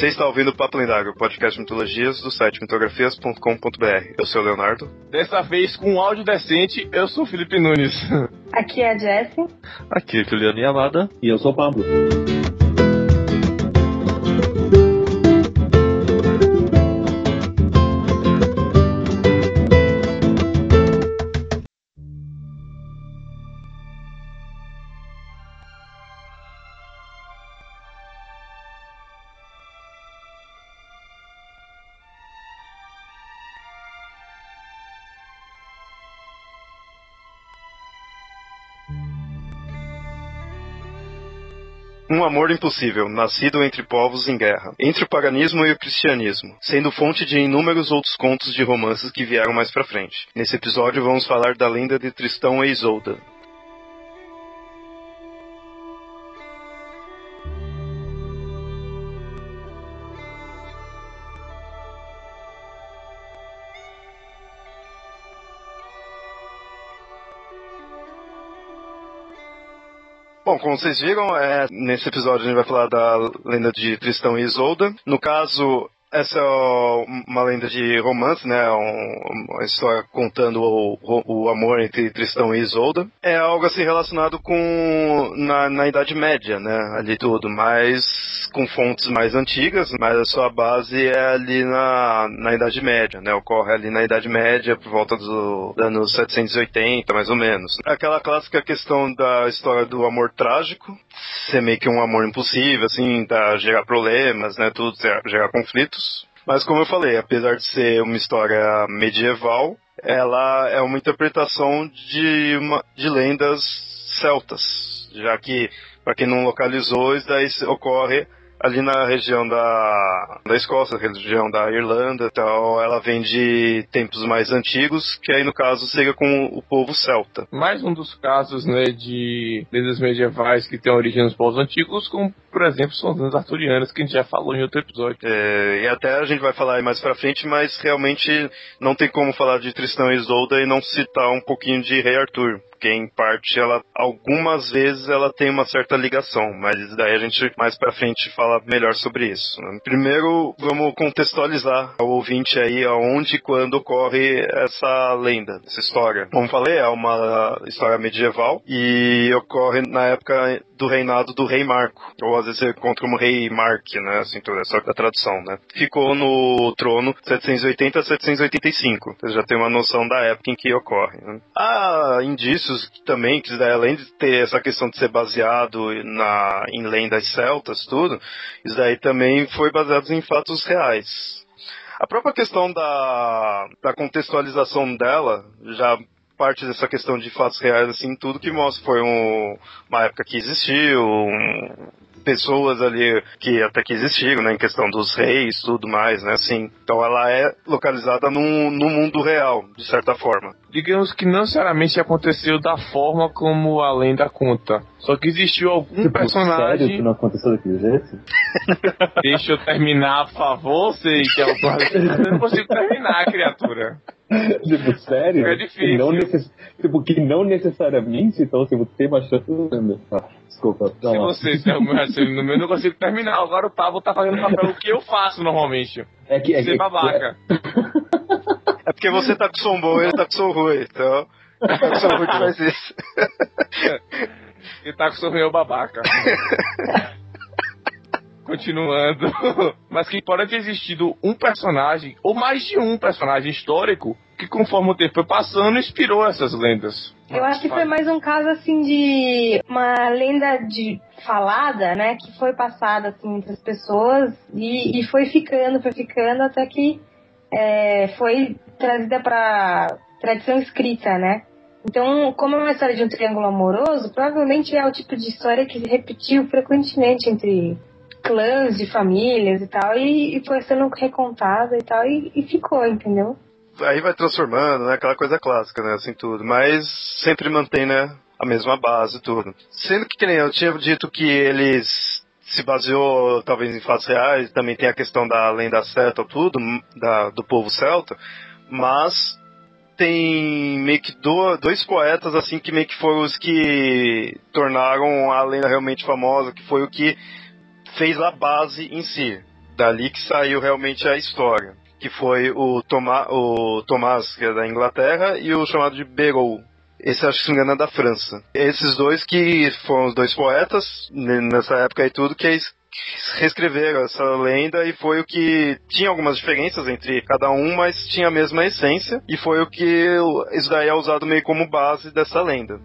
Você está ouvindo o Papo Lendário, podcast de mitologias do site mitografias.com.br. Eu sou o Leonardo. Dessa vez com um áudio decente, eu sou o Felipe Nunes. Aqui é a Jessie. Aqui é Juliano Yamada. E eu sou o Pablo. Um amor impossível, nascido entre povos em guerra, entre o paganismo e o cristianismo, sendo fonte de inúmeros outros contos de romances que vieram mais pra frente. Nesse episódio vamos falar da lenda de Tristão e Isolda. Como vocês viram, é, nesse episódio a gente vai falar da lenda de Tristão e Isolda. No caso, essa é uma lenda de romance, né? Um, uma história contando o, o, amor entre Tristão e Isolda. É algo assim relacionado com na, na Idade Média, né? Ali tudo, mas com fontes mais antigas, mas a sua base é ali na, na Idade Média, né? Ocorre ali na Idade Média por volta do, do anos 780, mais ou menos. Aquela clássica questão da história do amor trágico, ser meio que um amor impossível, assim, da gerar problemas, né? Tudo, gerar conflitos. Mas como eu falei, apesar de ser uma história medieval, ela é uma interpretação de, uma, de lendas celtas, já que, para quem não localizou, isso daí ocorre ali na região da, da Escócia, região da Irlanda e tal, ela vem de tempos mais antigos, que aí no caso seria com o povo celta. Mais um dos casos, né, de lendas medievais que tem origem nos povos antigos, como por exemplo, são as lendas arturianas que a gente já falou em outro episódio. É, e até a gente vai falar mais pra frente, mas realmente não tem como falar de Tristão e Isolda e não citar um pouquinho de Rei Arthur porque em parte ela algumas vezes ela tem uma certa ligação, mas daí a gente mais para frente fala melhor sobre isso. Né? Primeiro vamos contextualizar o ouvinte aí aonde e quando ocorre essa lenda, essa história. Como falei, é uma história medieval e ocorre na época do reinado do rei Marco, ou às vezes você encontra como rei Mark, né, assim, essa é a tradução, né. Ficou no trono 780 a 785, você já tem uma noção da época em que ocorre. Né. Há indícios também que além de ter essa questão de ser baseado na, em lendas celtas, tudo, isso daí também foi baseado em fatos reais. A própria questão da, da contextualização dela já parte dessa questão de fatos reais, assim, tudo que mostra foi um, uma época que existiu, um, pessoas ali que até que existiram, né, em questão dos reis, tudo mais, né, assim. Então ela é localizada no, no mundo real, de certa forma. Digamos que não necessariamente aconteceu da forma como a lenda conta. Só que existiu algum tipo, personagem. Sério que não aconteceu daquele jeito? Deixa eu terminar, por favor, sei que é o Eu não consigo terminar, criatura. tipo, sério? É difícil. Não necess... Tipo, que não necessariamente, então, tipo, tem uma chance ah, Desculpa. Se lá. você o meu raciocínio no meu, eu não consigo terminar. Agora o Pablo tá fazendo papel o que eu faço normalmente. É que é Ser que, babaca. É... é porque você tá com som bom e ele tá com som ruim, então. Tá com som ruim que faz isso. Ele tá com som ruim é o babaca. Continuando. Mas que pode ter existido um personagem, ou mais de um personagem histórico, que conforme o tempo foi passando, inspirou essas lendas. Eu acho que foi mais um caso assim de uma lenda de falada, né, que foi passada assim entre as pessoas e, e foi ficando, foi ficando até que é, foi trazida para tradição escrita, né? Então, como é uma história de um triângulo amoroso, provavelmente é o tipo de história que se repetiu frequentemente entre clãs de famílias e tal, e, e foi sendo recontada e tal, e, e ficou, entendeu? Aí vai transformando, né? Aquela coisa clássica, né? Assim tudo. Mas sempre mantém, né? A mesma base tudo. Sendo que, que nem eu tinha dito que eles se baseou talvez em fatos reais, também tem a questão da lenda celta, tudo, da, do povo celta, mas tem meio que dois poetas assim que meio que foram os que tornaram a lenda realmente famosa, que foi o que fez a base em si Dali que saiu realmente a história. Que foi o, Toma, o Tomás, que é da Inglaterra, e o chamado de Berou. Esse acho que se não me engano é da França. Esses dois que foram os dois poetas, ne- nessa época e tudo, que reescreveram essa lenda e foi o que tinha algumas diferenças entre cada um, mas tinha a mesma essência e foi o que isso daí é usado meio como base dessa lenda.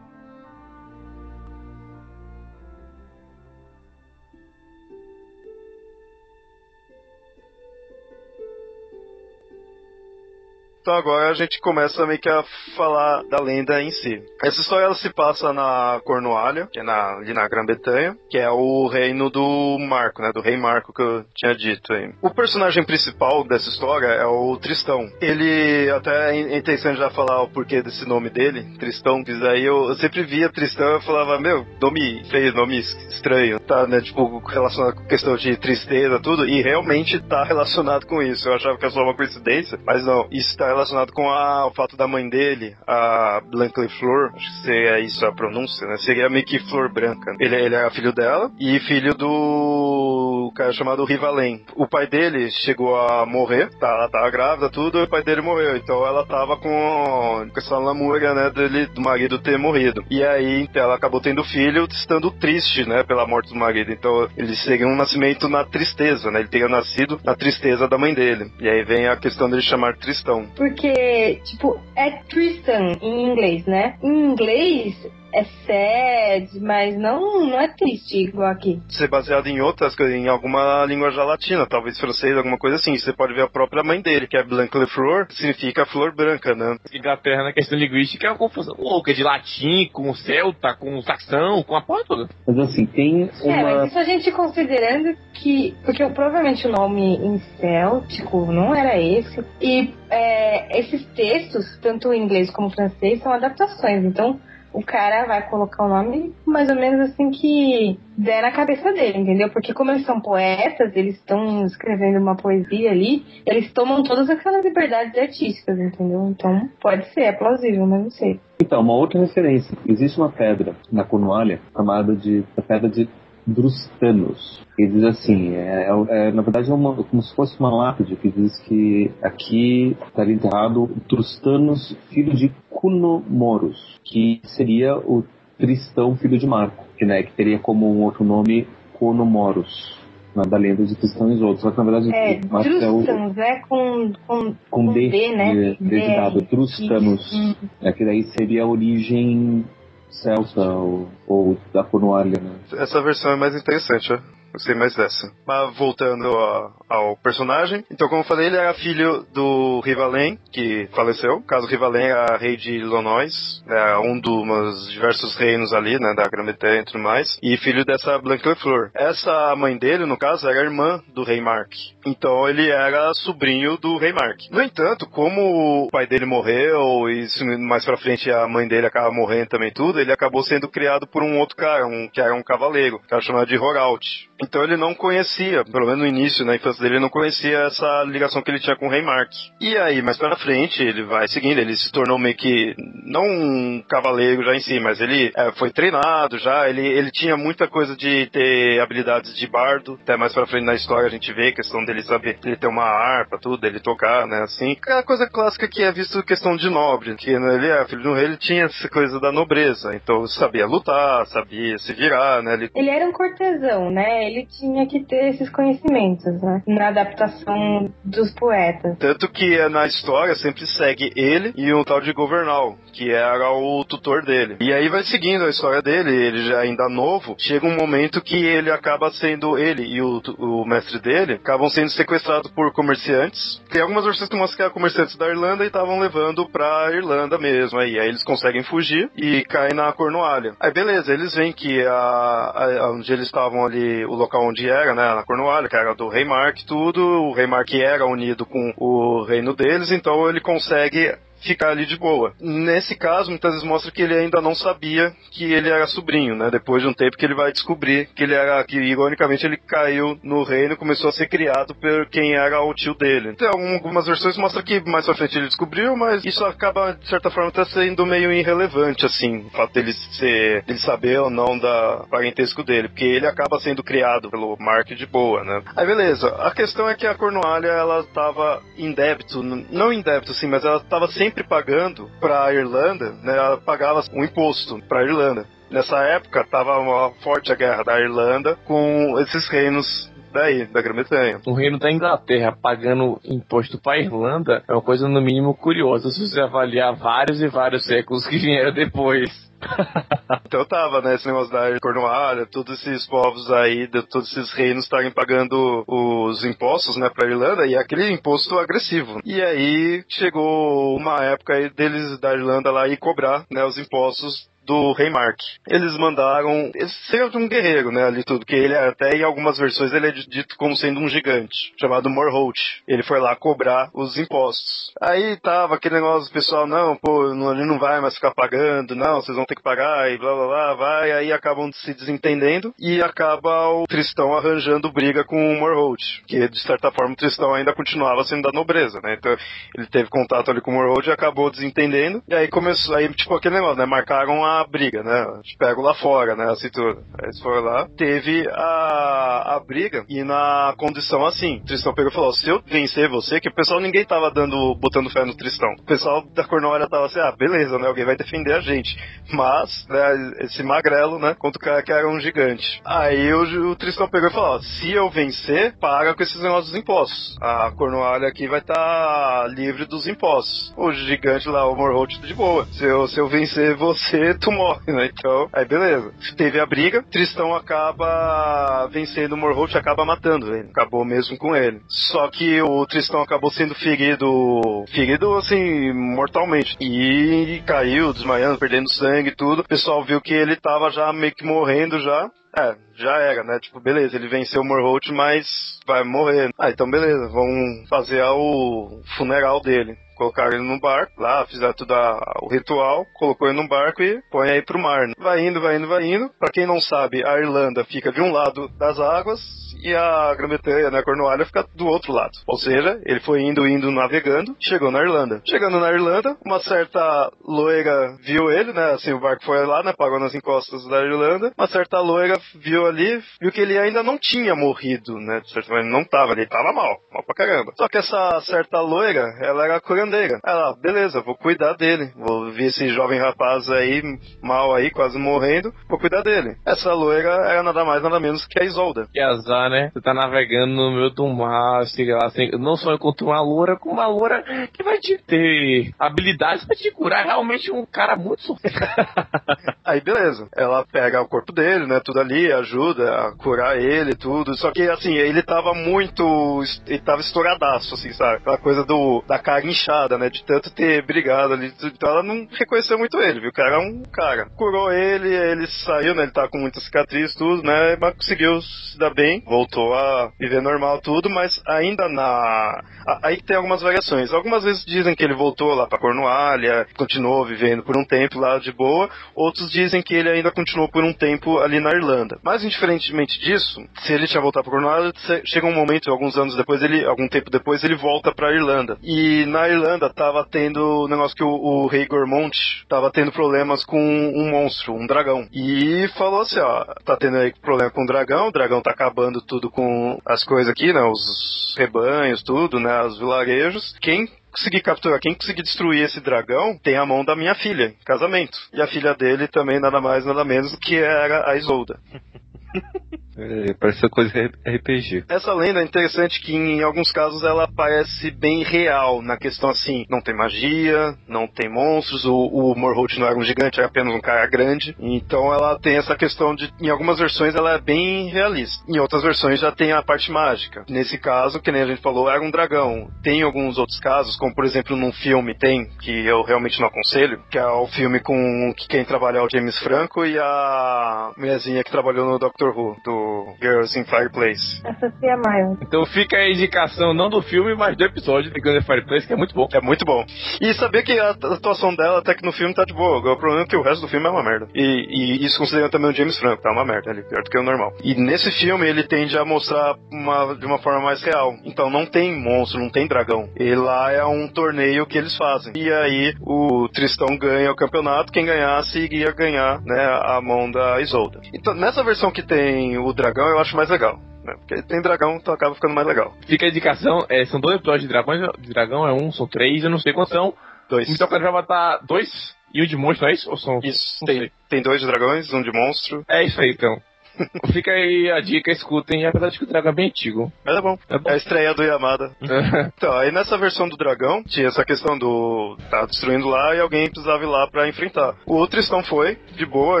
Então agora a gente começa meio que a falar da lenda em si. Essa história ela se passa na Cornualha, que é na, ali na Grã-Bretanha, que é o reino do Marco, né? Do rei Marco que eu tinha dito aí. O personagem principal dessa história é o Tristão. Ele até é interessante já falar o porquê desse nome dele, Tristão, que daí eu, eu sempre via Tristão e falava, meu, nome feio, nome estranho, tá, né? Tipo, relacionado com questão de tristeza, tudo, e realmente tá relacionado com isso. Eu achava que era só uma coincidência, mas não, isso tá relacionado com a- o fato da mãe dele, a Blanca Flor, acho que seria isso a pronúncia, né? Seria meio que Flor Branca. Ele, ele era filho dela e filho do cara chamado Rivalen. O pai dele chegou a morrer, tá, ela tava grávida, tudo, e o pai dele morreu. Então ela tava com, com essa lamúria, né, dele, do marido ter morrido. E aí, então, ela acabou tendo filho, estando triste, né, pela morte do marido. Então, ele seria um nascimento na tristeza, né? Ele teria nascido na tristeza da mãe dele. E aí vem a questão dele chamar Tristão. Porque, tipo, é Tristan em inglês, né? Em inglês é sad, mas não, não é triste igual aqui. ser baseado em outras coisas, em alguma língua já latina, talvez francês, alguma coisa assim. Você pode ver a própria mãe dele, que é Blanc le Fleur, significa flor branca, né? Inglaterra, na questão linguística, é uma confusão louca de latim, com celta, com saxão, com a porra toda. Mas assim, tem É, uma. mas isso a gente considerando que. Porque provavelmente o nome em céltico não era esse. E é, esses textos, tanto em inglês como em francês, são adaptações. Então o cara vai colocar o nome mais ou menos assim que der na cabeça dele, entendeu? Porque como eles são poetas, eles estão escrevendo uma poesia ali, eles tomam todas aquelas liberdades artísticas, entendeu? Então pode ser, é plausível, mas não sei. Então, uma outra referência. Existe uma pedra na Cornualha chamada de pedra de Drustanos. Ele diz assim, é, é- na verdade é uma, como se fosse uma lápide que diz que aqui estaria enterrado Drustanos, filho de Cunomorus, que seria o Tristão, filho de Marco, que, né, que teria como um outro nome Cunomorus, na, da lenda de Tristão e Isolde. Só que na verdade É, Marco é o, Drustans, né? Com, com, com D, D, né? de, D de dado, DR. Trustanos. Isso. É que daí seria a origem celta ou, ou da Cornualha, né? Essa versão é mais interessante, ó. Gostei mais dessa. Mas voltando a- ao personagem. Então, como eu falei, ele era filho do Rivalen, que faleceu. Caso Rivalen era rei de Illinois, é um dos diversos reinos ali, né, da Grã-Bretanha e tudo mais. E filho dessa Blanca Fleur. Essa mãe dele, no caso, era irmã do rei Mark. Então, ele era sobrinho do rei Mark. No entanto, como o pai dele morreu e mais pra frente a mãe dele acaba morrendo também tudo, ele acabou sendo criado por um outro cara, um que era um cavaleiro, um cara chamado de Horalt. Então ele não conhecia, pelo menos no início, na infância dele, ele não conhecia essa ligação que ele tinha com o rei Mark. E aí, mais pra frente, ele vai seguindo, ele se tornou meio que, não um cavaleiro já em si, mas ele é, foi treinado já, ele, ele tinha muita coisa de ter habilidades de bardo, até mais pra frente na história a gente vê a questão dele saber, ele ter uma harpa, tudo, ele tocar, né, assim. Aquela coisa clássica que é visto questão de nobre, que né, ele é filho de um rei, ele tinha essa coisa da nobreza, então sabia lutar, sabia se virar, né, ele Ele era um cortesão, né? Ele tinha que ter esses conhecimentos, né? Na adaptação dos poetas. Tanto que eh, na história sempre segue ele e um tal de Governal, que era o tutor dele. E aí vai seguindo a história dele, ele já ainda novo, chega um momento que ele acaba sendo, ele e o, o mestre dele, acabam sendo sequestrados por comerciantes. Tem algumas versões que mostram que eram comerciantes da Irlanda e estavam levando pra Irlanda mesmo. Aí, aí eles conseguem fugir e caem na Cornualha. Aí beleza, eles veem que a, a- onde eles estavam ali, o local onde era, né, na Cornualha, que era do Rei Mark, tudo, o Rei Mark era unido com o reino deles, então ele consegue ficar ali de boa. Nesse caso, muitas vezes mostra que ele ainda não sabia que ele era sobrinho, né? Depois de um tempo que ele vai descobrir que ele era, que ironicamente ele caiu no reino e começou a ser criado por quem era o tio dele. Tem algumas versões que mostram que mais pra frente ele descobriu, mas isso acaba, de certa forma, até sendo meio irrelevante, assim, o fato dele ser, dele saber ou não da parentesco dele, porque ele acaba sendo criado pelo Mark de boa, né? Aí beleza, a questão é que a Cornualha, ela tava em débito, não em débito, assim, mas ela tava sempre pagando pra Irlanda, né? Ela pagava um imposto pra Irlanda. Nessa época, tava uma forte a guerra da Irlanda com esses reinos daí, da Grã-Bretanha. O reino da Inglaterra pagando imposto para Irlanda é uma coisa no mínimo curiosa se você avaliar vários e vários séculos que vieram depois. então tava, né, esse negócio da Cornualha, todos esses povos aí, de, todos esses reinos estarem pagando os impostos, né, pra Irlanda, e aquele imposto agressivo. E aí chegou uma época aí deles da Irlanda lá ir cobrar, né, os impostos do Rei Mark. Eles mandaram. Seja um guerreiro, né? Ali tudo. Que ele até em algumas versões ele é dito como sendo um gigante, chamado Morholt. Ele foi lá cobrar os impostos. Aí tava aquele negócio pessoal, não, pô, ele não vai mais ficar pagando, não, vocês vão ter que pagar, e blá blá blá, vai. Aí acabam se desentendendo e acaba o Tristão arranjando briga com o Morholt. Que de certa forma o Tristão ainda continuava sendo da nobreza, né? Então ele teve contato ali com o Morholt e acabou desentendendo. E aí começou, aí tipo aquele negócio, né? Marcaram a briga, né? Te pego lá fora, né? A cintura. Aí eles foram lá, teve a, a briga e na condição assim, Tristão pegou e falou: se eu vencer você, que o pessoal ninguém tava dando, botando fé no Tristão. O pessoal da Cornória tava assim, ah, beleza, né? Alguém vai defender a gente. Mas, né, esse magrelo, né? Contra o cara que era um gigante. Aí o, o Tristão pegou e falou: se eu vencer, paga com esses negócios dos impostos. A Cornualha aqui vai estar tá livre dos impostos. O gigante lá, o Morholt, de boa. Se eu, se eu vencer você, tu morre, né? Então, aí beleza. Teve a briga, Tristão acaba vencendo o Morholt acaba matando ele. Acabou mesmo com ele. Só que o Tristão acabou sendo ferido, ferido assim, mortalmente. E caiu, desmaiando, perdendo sangue e tudo. O pessoal viu que ele tava já meio que morrendo já. É, já era, né? Tipo, beleza, ele venceu o Morholt, mas vai morrer. Ah, então beleza, vamos fazer o funeral dele colocaram ele no barco, lá fizeram tudo a, o ritual, colocou ele no barco e põe aí pro mar. Né? Vai indo, vai indo, vai indo. Pra quem não sabe, a Irlanda fica de um lado das águas e a Grã-Bretanha, né, a Cornualha, fica do outro lado. Ou seja, ele foi indo, indo, navegando, chegou na Irlanda. Chegando na Irlanda, uma certa loira viu ele, né, assim, o barco foi lá, né, pagou nas encostas da Irlanda. Uma certa loira viu ali, viu que ele ainda não tinha morrido, né, de certa maneira, não tava, ele tava mal, mal pra caramba. Só que essa certa loira, ela era curandeira. Ela, beleza, vou cuidar dele, vou ver esse jovem rapaz aí, mal aí, quase morrendo, vou cuidar dele. Essa loira era nada mais, nada menos que a Isolda. Que azar, né? Você tá navegando no meio do mar, chega lá, assim, não só encontra uma loura, com uma loura que vai te ter habilidades pra te curar. Realmente um cara muito Aí beleza, ela pega o corpo dele, né, tudo ali, ajuda a curar ele, tudo. Só que assim, ele tava muito, ele tava estouradaço, assim, sabe? Aquela coisa do da cara inchada, né, de tanto ter brigado ali. Então ela não reconheceu muito ele, viu? O cara é um cara. Curou ele, ele saiu, né, ele tá com muita cicatriz, tudo, né, mas conseguiu se dar bem, voltou a viver normal tudo, mas ainda na aí tem algumas variações. Algumas vezes dizem que ele voltou lá para Cornualha, continuou vivendo por um tempo lá de boa, outros dizem que ele ainda continuou por um tempo ali na Irlanda. Mas indiferentemente disso, se ele tinha voltado para Cornualha, chega um momento, alguns anos depois, ele, algum tempo depois, ele volta para Irlanda. E na Irlanda tava tendo um negócio que o, o rei Gormont tava tendo problemas com um monstro, um dragão. E falou assim, ó, tá tendo aí problema com o dragão, o dragão tá acabando tudo com as coisas aqui, né, os rebanhos, tudo, né, os vilarejos. Quem conseguir capturar, quem conseguir destruir esse dragão, tem a mão da minha filha, casamento. E a filha dele também nada mais, nada menos do que era a Isolda. É, parece coisa RPG. Essa lenda é interessante que em alguns casos ela parece bem real, na questão assim, não tem magia, não tem monstros, o, o não era um gigante, era apenas um cara grande. Então ela tem essa questão de, em algumas versões ela é bem realista. Em outras versões já tem a parte mágica. Nesse caso, que nem a gente falou, era um dragão. Tem alguns outros casos, como por exemplo num filme tem, que eu realmente não aconselho, que é o filme com que quem trabalha é o James Franco e a mulherzinha que trabalhou no Doctor Who, do do Girls in Fireplace. Associa mais. Então fica a indicação não do filme, mas do episódio de Gun Fireplace, que é muito bom. É muito bom. E saber que a atuação dela até que no filme tá de boa. O problema é que o resto do filme é uma merda. E, e isso considerando também o James Franco, tá uma merda ali, pior do que o normal. E nesse filme ele tende a mostrar uma, de uma forma mais real. Então não tem monstro, não tem dragão. E lá é um torneio que eles fazem. E aí o Tristão ganha o campeonato, quem ganhasse iria ganhar né, a mão da Isolda. Então nessa versão que tem o dragão eu acho mais legal. né, Porque tem dragão, então acaba ficando mais legal. Fica a indicação, é, são dois episódios de dragões, de dragão é um, são três, eu não sei quantos são. Dois. Então o cara vai botar dois e um de monstro, é isso? Ou são... Isso, tem, tem dois de dragões, um de monstro. É isso aí, então. Fica aí a dica, escutem, apesar de que o dragão é bem antigo. Mas é bom. É bom. É a estreia do Yamada. Então, aí nessa versão do dragão, tinha essa questão do. tá destruindo lá e alguém precisava ir lá pra enfrentar. O outro Tristão foi, de boa,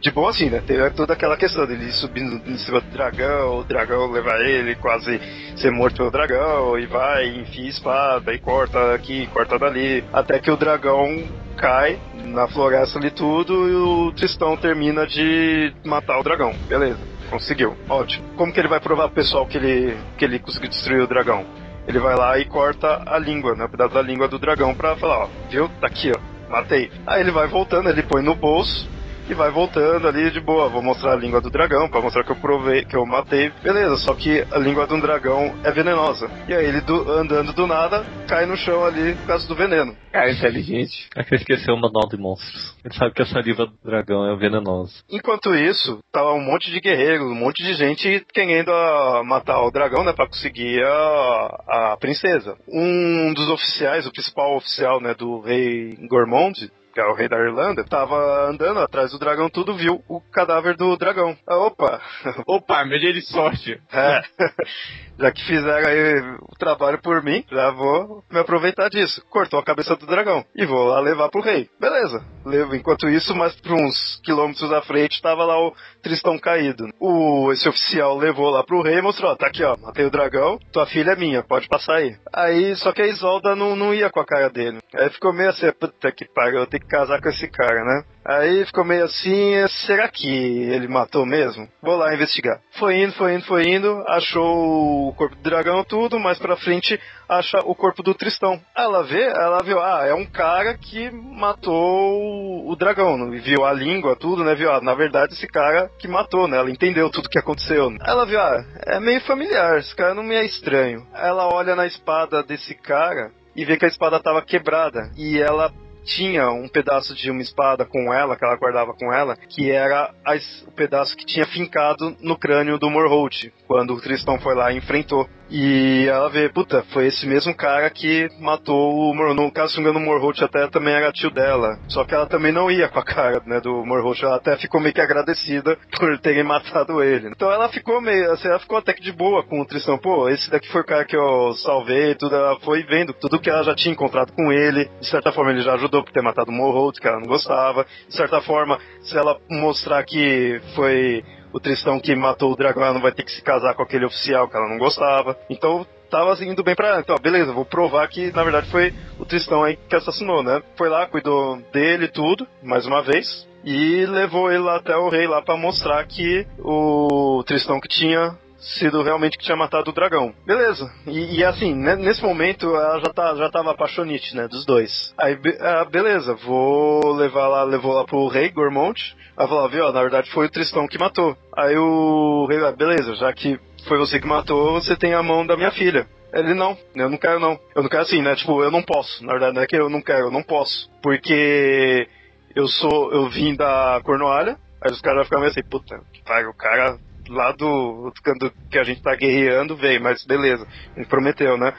de boa assim, né? Teve toda aquela questão dele subindo em cima do dragão, o dragão levar ele, quase ser morto pelo dragão, e vai, enfia espada, e corta aqui, corta dali. Até que o dragão cai na floresta ali tudo e o Tristão termina de matar o dragão. Beleza. Conseguiu, ótimo. Como que ele vai provar pro pessoal que ele, que ele conseguiu destruir o dragão? Ele vai lá e corta a língua, né? Um pedaço da língua do dragão pra falar, ó, viu? Tá aqui, ó. Matei. Aí ele vai voltando, ele põe no bolso e vai voltando ali de boa. Vou mostrar a língua do dragão pra mostrar que eu provei, que eu matei. Beleza, só que a língua de um dragão é venenosa. E aí ele do- andando do nada cai no chão ali por causa do veneno. Cara, inteligente. É que ele esqueceu o manual de monstros. Ele sabe que a saliva do dragão é venenosa. Enquanto isso, tava um monte de guerreiros, um monte de gente querendo ah, matar o dragão, né, pra conseguir a, a princesa. Um dos oficiais, o principal oficial, né, do rei Gormond, que é o rei da Irlanda, tava andando atrás do dragão, tudo viu o cadáver do dragão. Ah, opa, Opa, meu dia de sorte. é. já que fizeram aí o trabalho por mim, já vou me aproveitar disso. Cortou a cabeça do dragão e vou lá levar pro rei. Beleza. Levo. Enquanto isso, mais por uns quilômetros à frente, tava lá o Tristão caído. O, esse oficial levou lá pro rei e mostrou, ó, tá aqui ó, matei o dragão, tua filha é minha, pode passar aí. Aí, só que a Isolda não, não ia com a cara dele. Aí ficou meio assim, puta que pariu, eu tenho que casar com esse cara, né? Aí ficou meio assim, será que ele matou mesmo? Vou lá investigar. Foi indo, foi indo, foi indo, achou o corpo do dragão, tudo, mais pra frente acha o corpo do Tristão. Ela vê, ela viu, ah, é um cara que matou o dragão, viu a língua, tudo, né? Viu, ah, na verdade esse cara que matou, né? Ela entendeu tudo que aconteceu. Ela viu, ah, é meio familiar, esse cara não me é estranho. Ela olha na espada desse cara e vê que a espada tava quebrada e ela tinha um pedaço de uma espada com ela, que ela guardava com ela, que era a es- o pedaço que tinha fincado no crânio do Morholt, quando o Tristão foi lá e enfrentou. E ela vê, puta, foi esse mesmo cara que matou o Mor No caso, se não Morholt até também era tio dela. Só que ela também não ia com a cara, né, do Morholt. Ela até ficou meio que agradecida por terem matado ele. Então ela ficou meio, assim, ela ficou até que de boa com o Tristão. Pô, esse daqui foi o cara que eu salvei, tudo. Ela foi vendo tudo que ela já tinha encontrado com ele. De certa forma, ele já ajudou por ter matado o Morholt, que ela não gostava. De certa forma, se ela mostrar que foi o Tristão que matou o dragão, ela não vai ter que se casar com aquele oficial que ela não gostava. Então tava assim, indo bem pra ela. Então, beleza, vou provar que na verdade foi o Tristão aí que assassinou, né? Foi lá, cuidou dele tudo, mais uma vez. E levou ele lá até o rei lá pra mostrar que o Tristão que tinha sido realmente que tinha matado o dragão. Beleza. E, e assim, né, nesse momento ela já, tá, já tava apaixonite, né? Dos dois. Aí, be- ah, beleza, vou levar lá, levou lá pro rei Gormont. Ela falou, viu, ó, na verdade foi o Tristão que matou. Aí o rei, ah, beleza, já que foi você que matou, você tem a mão da minha filha. Ele, não, eu não quero não. Eu não quero assim, né? Tipo, eu não posso. Na verdade, não é que eu não quero, eu não posso. Porque eu sou, eu vim da Cornualha, aí os caras vão meio assim, puta, que o cara lá do, do que a gente tá guerreando veio, mas beleza, gente prometeu, né?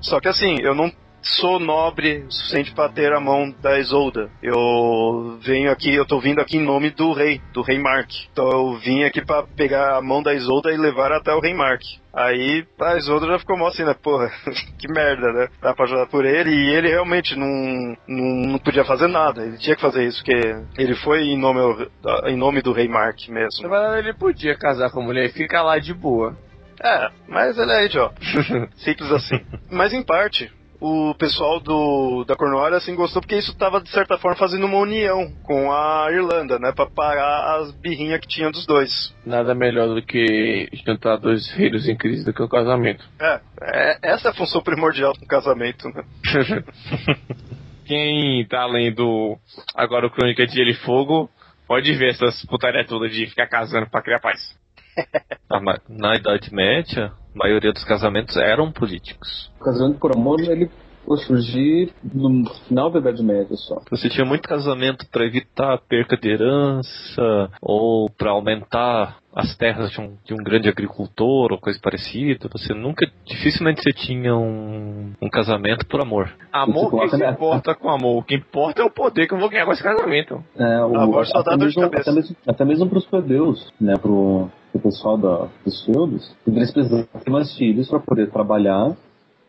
Só que assim, eu não sou nobre o suficiente para ter a mão da Isolda. Eu venho aqui, eu tô vindo aqui em nome do rei, do rei Mark. Então eu vim aqui para pegar a mão da Isolda e levar até o rei Mark. Aí a Isolda já ficou mal assim, né? Porra, que merda, né? Dá pra ajudar por ele e ele realmente não, não, não podia fazer nada. Ele tinha que fazer isso, porque ele foi em nome, em nome do rei Mark mesmo. Ele podia casar com a mulher e ficar lá de boa. É, mas ele é idiota. Simples assim. Mas em parte, o pessoal do, da Cornwall assim gostou porque isso estava de certa forma fazendo uma união com a Irlanda, né, para parar as birrinhas que tinha dos dois. Nada melhor do que juntar dois reinos em crise do que o casamento. É, é essa é a função primordial do casamento, né? Quem tá lendo agora o Crônica de Gelo e Fogo pode ver essas putaria toda de ficar casando pra criar paz. Ah, mas Na Idade Média, maioria dos casamentos eram políticos. O casamento por amor, ele foi surgir no final da Idade Média só. Você tinha muito casamento para evitar a perca de herança ou para aumentar as terras de um, de um grande agricultor ou coisa parecida. Você nunca, dificilmente você tinha um, um casamento por amor. Amor, quem se né? importa com amor? O que importa é o poder que eu vou ganhar com esse casamento. É, o, Amor só dá até, dor de mesmo, cabeça. até, mesmo, até mesmo pros plebeus, né, pro, pro pessoal da, dos feudos, eles precisavam ter mais filhos para poder trabalhar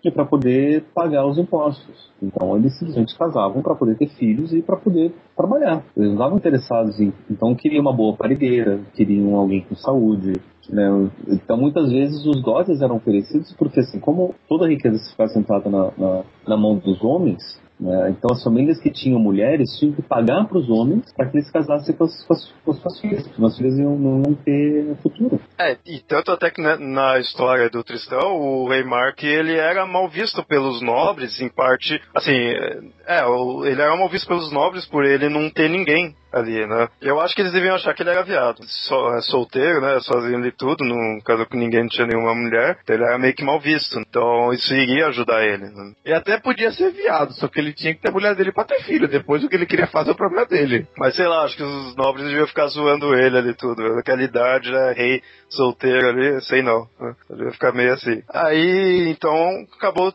e para poder pagar os impostos. Então eles simplesmente casavam para poder ter filhos e para poder trabalhar. Eles não estavam interessados em. Então queriam uma boa parigueira, queriam alguém com saúde. Né? Então muitas vezes os doses eram oferecidos porque assim, como toda riqueza se ficava sentada na, na, na mão dos homens? Então as famílias que tinham mulheres tinham que pagar para os homens para que eles casassem com as, com as, com as suas filhas, porque as filhas iam, não ter futuro. É, e tanto até que né, na história do Tristão, o rei Mark, ele era mal visto pelos nobres, em parte, assim, é, o- ele era mal visto pelos nobres por ele não ter ninguém ali, né? Eu acho que eles deviam achar que ele era viado. So, é, solteiro, né, sozinho ali tudo, não casou com ninguém, não tinha nenhuma mulher, então ele era meio que mal visto. Então isso iria ajudar ele, né? E até podia ser viado, só que ele tinha que ter a mulher dele pra ter filho. Depois o que ele queria fazer é o problema dele. Mas sei lá, acho que os nobres deviam ficar zoando ele ali tudo. Naquela idade, né, rei solteiro ali, sei não. né? Ele ia ficar meio assim. Aí, então, acabou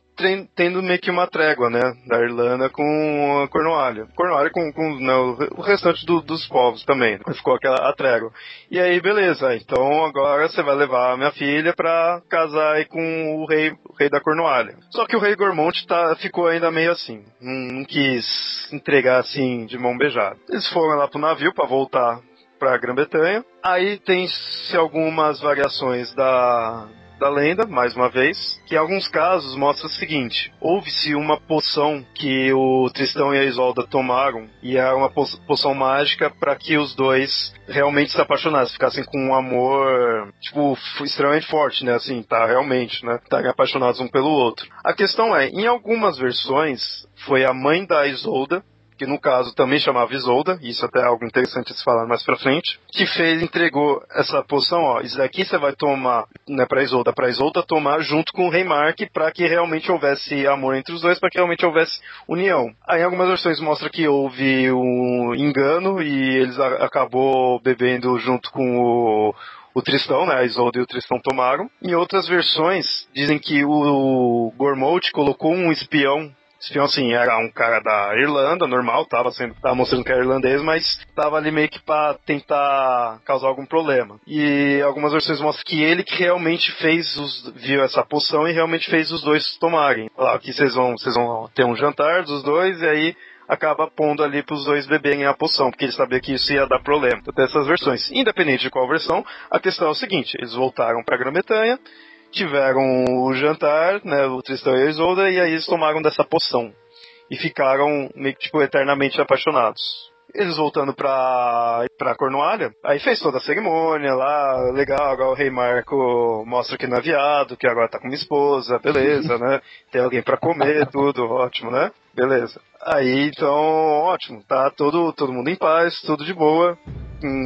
tendo meio que uma trégua, né, da Irlanda com a Cornualha. Cornualha com, com né, o re- o restante do- dos povos também. né? Ficou aquela a trégua. E aí, beleza, então agora você vai levar a minha filha pra casar aí com o rei, o rei da Cornualha. Só que o rei Gormont tá, ficou ainda meio assim. Não, não quis entregar assim de mão beijada. Eles foram lá pro navio pra voltar pra Grã-Bretanha. Aí tem-se algumas variações da, da lenda, mais uma vez, que em alguns casos mostra o seguinte: houve-se uma poção que o Tristão e a Isolda tomaram, e era uma po- poção mágica para que os dois realmente se apaixonassem, ficassem com um amor, tipo, extremamente forte, né? Assim, tá, realmente, né? Estarem apaixonados um pelo outro. A questão é, em algumas versões, foi a mãe da Isolda que no caso também chamava Isolda, isso até é algo interessante de se falar mais pra frente, que fez, entregou essa poção, ó, isso daqui você vai tomar, né, pra Isolda, pra Isolda tomar junto com o Rei Mark, pra que realmente houvesse amor entre os dois, pra que realmente houvesse união. Aí algumas versões mostra que houve um engano e eles acabou bebendo junto com o o Tristão, né? A Isolda e o Tristão tomaram. Em outras versões, dizem que o Gormout colocou um espião Espião, assim, era um cara da Irlanda, normal, tava, sendo, tava mostrando que era irlandês, mas tava ali meio que pra tentar causar algum problema. E algumas versões mostram que ele que realmente fez os, viu essa poção e realmente fez os dois tomarem. Lá, aqui vocês vão, vocês vão ter um jantar dos dois e aí acaba pondo ali pros dois beberem a poção, porque ele sabia que isso ia dar problema. Então, essas versões. Independente de qual versão, a questão é o seguinte, eles voltaram pra Grã-Bretanha, tiveram o jantar, né, o Tristão e a Isolda, e aí eles tomaram dessa poção. E ficaram meio que, tipo, eternamente apaixonados. Eles voltando pra, pra Cornualha, aí fez toda a cerimônia lá, legal, agora o rei Marco mostra que não é viado, que agora tá com uma esposa, beleza, né? Tem alguém pra comer, tudo, ótimo, né? Beleza. Aí, então, ótimo, tá todo, todo mundo em paz, tudo de boa.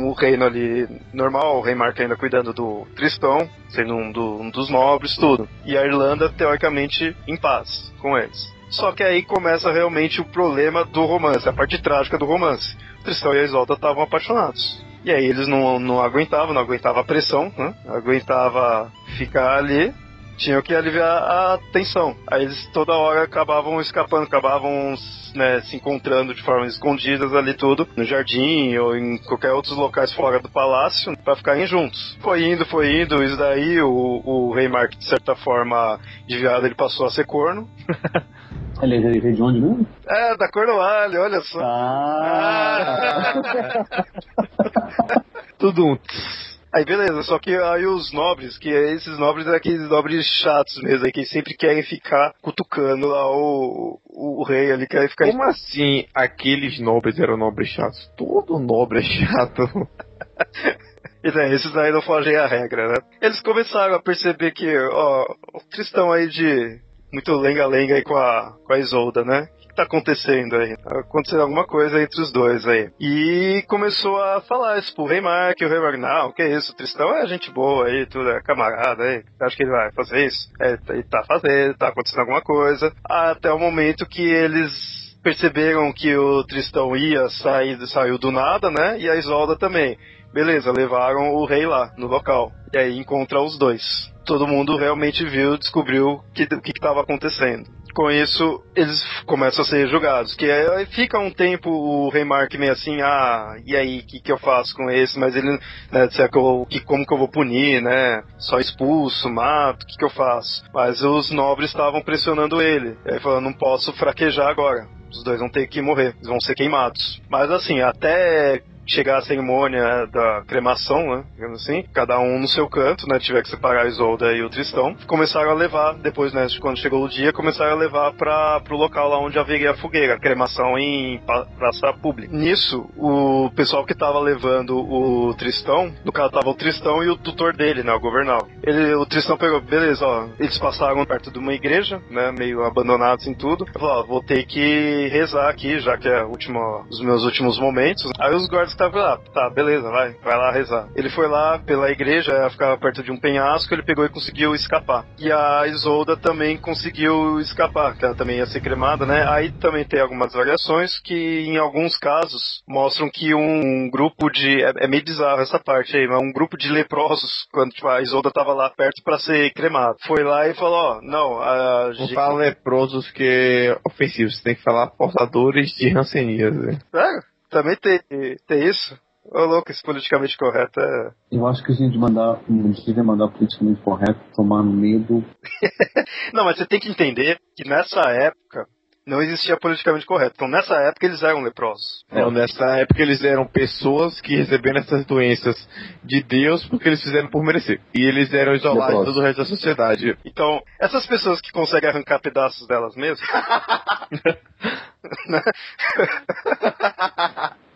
O reino ali normal, o rei Marco ainda cuidando do Tristão, sendo um, do- um dos nobres, tudo. E a Irlanda, teoricamente, em paz com eles. Só que aí começa realmente o problema do romance, a parte trágica do romance. O Tristão e a Isolda estavam apaixonados. E aí eles não, não aguentavam, não aguentavam a pressão, né? Aguentava ficar ali, tinham que aliviar a tensão. Aí eles toda hora acabavam escapando, acabavam né, se encontrando de formas escondidas ali tudo, no jardim ou em qualquer outros locais fora do palácio, para ficarem juntos. Foi indo, foi indo, isso daí o, o rei Mark, de certa forma, de viado, ele passou a ser corno. Ele é rei de onde mesmo? É, da Cornualha, olha só. Ah! Tudo um. Aí beleza, só que aí os nobres, que esses nobres é aqueles nobres chatos mesmo, aí que sempre querem ficar cutucando lá o, o, o rei ali, querem ficar. Como assim aqueles nobres eram nobres chatos? Todo nobre é chato. É, esses aí não fogem a regra, né? Eles começaram a perceber que, ó, o Tristão aí de muito lenga-lenga aí com a, com a Isolda, né? Que tá acontecendo aí? Tá acontecendo alguma coisa entre os dois aí. E começou a falar isso pro Rei Mark, o Rei Mark, não, que isso, o Tristão é gente boa aí, tudo é camarada aí, acho que ele vai fazer isso? É, ele tá fazendo, tá acontecendo alguma coisa, até o momento que eles perceberam que o Tristão ia sair, saiu do nada, né? E a Isolda também. Beleza, levaram o rei lá, no local. E aí encontra os dois. Todo mundo realmente viu, descobriu que, o que estava acontecendo. Com isso, eles começam a ser julgados. Que aí fica um tempo o Rei Mark meio assim, ah, e aí, o que, que eu faço com esse? Mas ele, né, disser que, eu, que como que eu vou punir, né? Só expulso, mato, o que, que eu faço? Mas os nobres estavam pressionando ele. Ele falou, não posso fraquejar agora. Os dois vão ter que morrer, eles vão ser queimados. Mas assim, até chegar a cerimônia da cremação, né? Digamos assim, cada um no seu canto, né? Tiver que separar a Isolda e o Tristão. Começaram a levar, depois, né? Quando chegou o dia, começaram a levar para pro local lá onde haveria a fogueira, a cremação em praça pública. Nisso, o pessoal que tava levando o Tristão, no caso tava o Tristão e o tutor dele, né? O governal. Ele, o Tristão pegou, beleza, ó, eles passaram perto de uma igreja, né? Meio abandonados em tudo. Falou, ó, vou ter que rezar aqui, já que é última, os meus últimos momentos. Aí os guardas estavam lá, tá, beleza, vai, vai lá rezar. Ele foi lá pela igreja, ficava perto de um penhasco, ele pegou e conseguiu escapar. E a Isolda também conseguiu escapar, que ela também ia ser cremada, né? Aí também tem algumas variações que, em alguns casos, mostram que um grupo de. É, é meio bizarro essa parte aí, mas um grupo de leprosos, quando tipo, a Isolda tava lá perto para ser cremada, foi lá e falou: Ó, oh, não, a. Não fala leprosos que é ofensivo, você tem que falar portadores de ranceníase. Sério? Também tem, tem isso? Ô louco, esse politicamente correto é. Eu acho que a gente mandar, a gente mandar o politicamente correto tomar no meio do. não, mas você tem que entender que nessa época não existia politicamente correto. Então nessa época eles eram leprosos. Não, nessa época eles eram pessoas que receberam essas doenças de Deus porque eles fizeram por merecer. E eles eram isolados leprosos. do resto da sociedade. Então, essas pessoas que conseguem arrancar pedaços delas mesmas.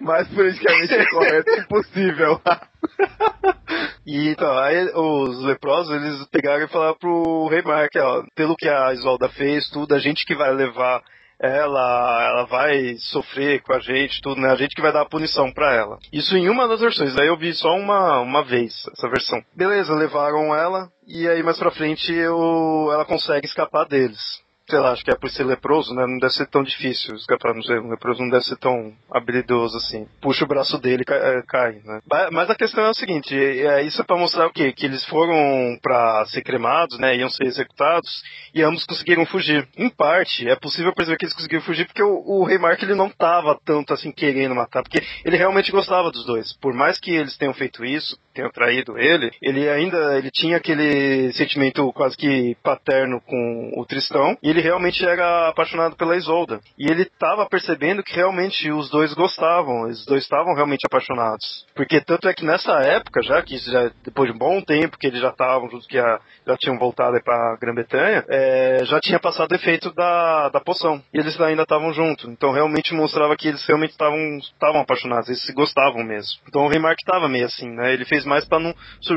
Mais politicamente correto impossível. e então, aí os leprosos, eles pegaram e falaram pro rei Mark, ó, pelo que a Isolda fez, tudo, a gente que vai levar ela, ela vai sofrer com a gente, tudo, né? A gente que vai dar a punição para ela. Isso em uma das versões, aí eu vi só uma, uma vez essa versão. Beleza, levaram ela, e aí mais pra frente eu, ela consegue escapar deles sei lá, acho que é por ser leproso, né? Não deve ser tão difícil escapar, não sei, um leproso não deve ser tão habilidoso assim. Puxa o braço dele cai, é, cai né? Mas a questão é o seguinte, é, isso é pra mostrar o quê? Que eles foram para ser cremados, né? Iam ser executados e ambos conseguiram fugir. Em parte, é possível perceber que eles conseguiram fugir porque o, o Rei Mark ele não tava tanto assim querendo matar, porque ele realmente gostava dos dois. Por mais que eles tenham feito isso, tenham traído ele, ele ainda ele tinha aquele sentimento quase que paterno com o Tristão e ele realmente era apaixonado pela Isolda. E ele estava percebendo que realmente os dois gostavam, os dois estavam realmente apaixonados. Porque tanto é que nessa época, já que já, depois de um bom tempo que eles já estavam juntos, que a, já tinham voltado para Grã-Bretanha, é, já tinha passado o efeito da, da poção. E eles ainda estavam juntos. Então realmente mostrava que eles realmente estavam apaixonados, eles se gostavam mesmo. Então o Rei Mark estava meio assim, né? Ele fez mais para não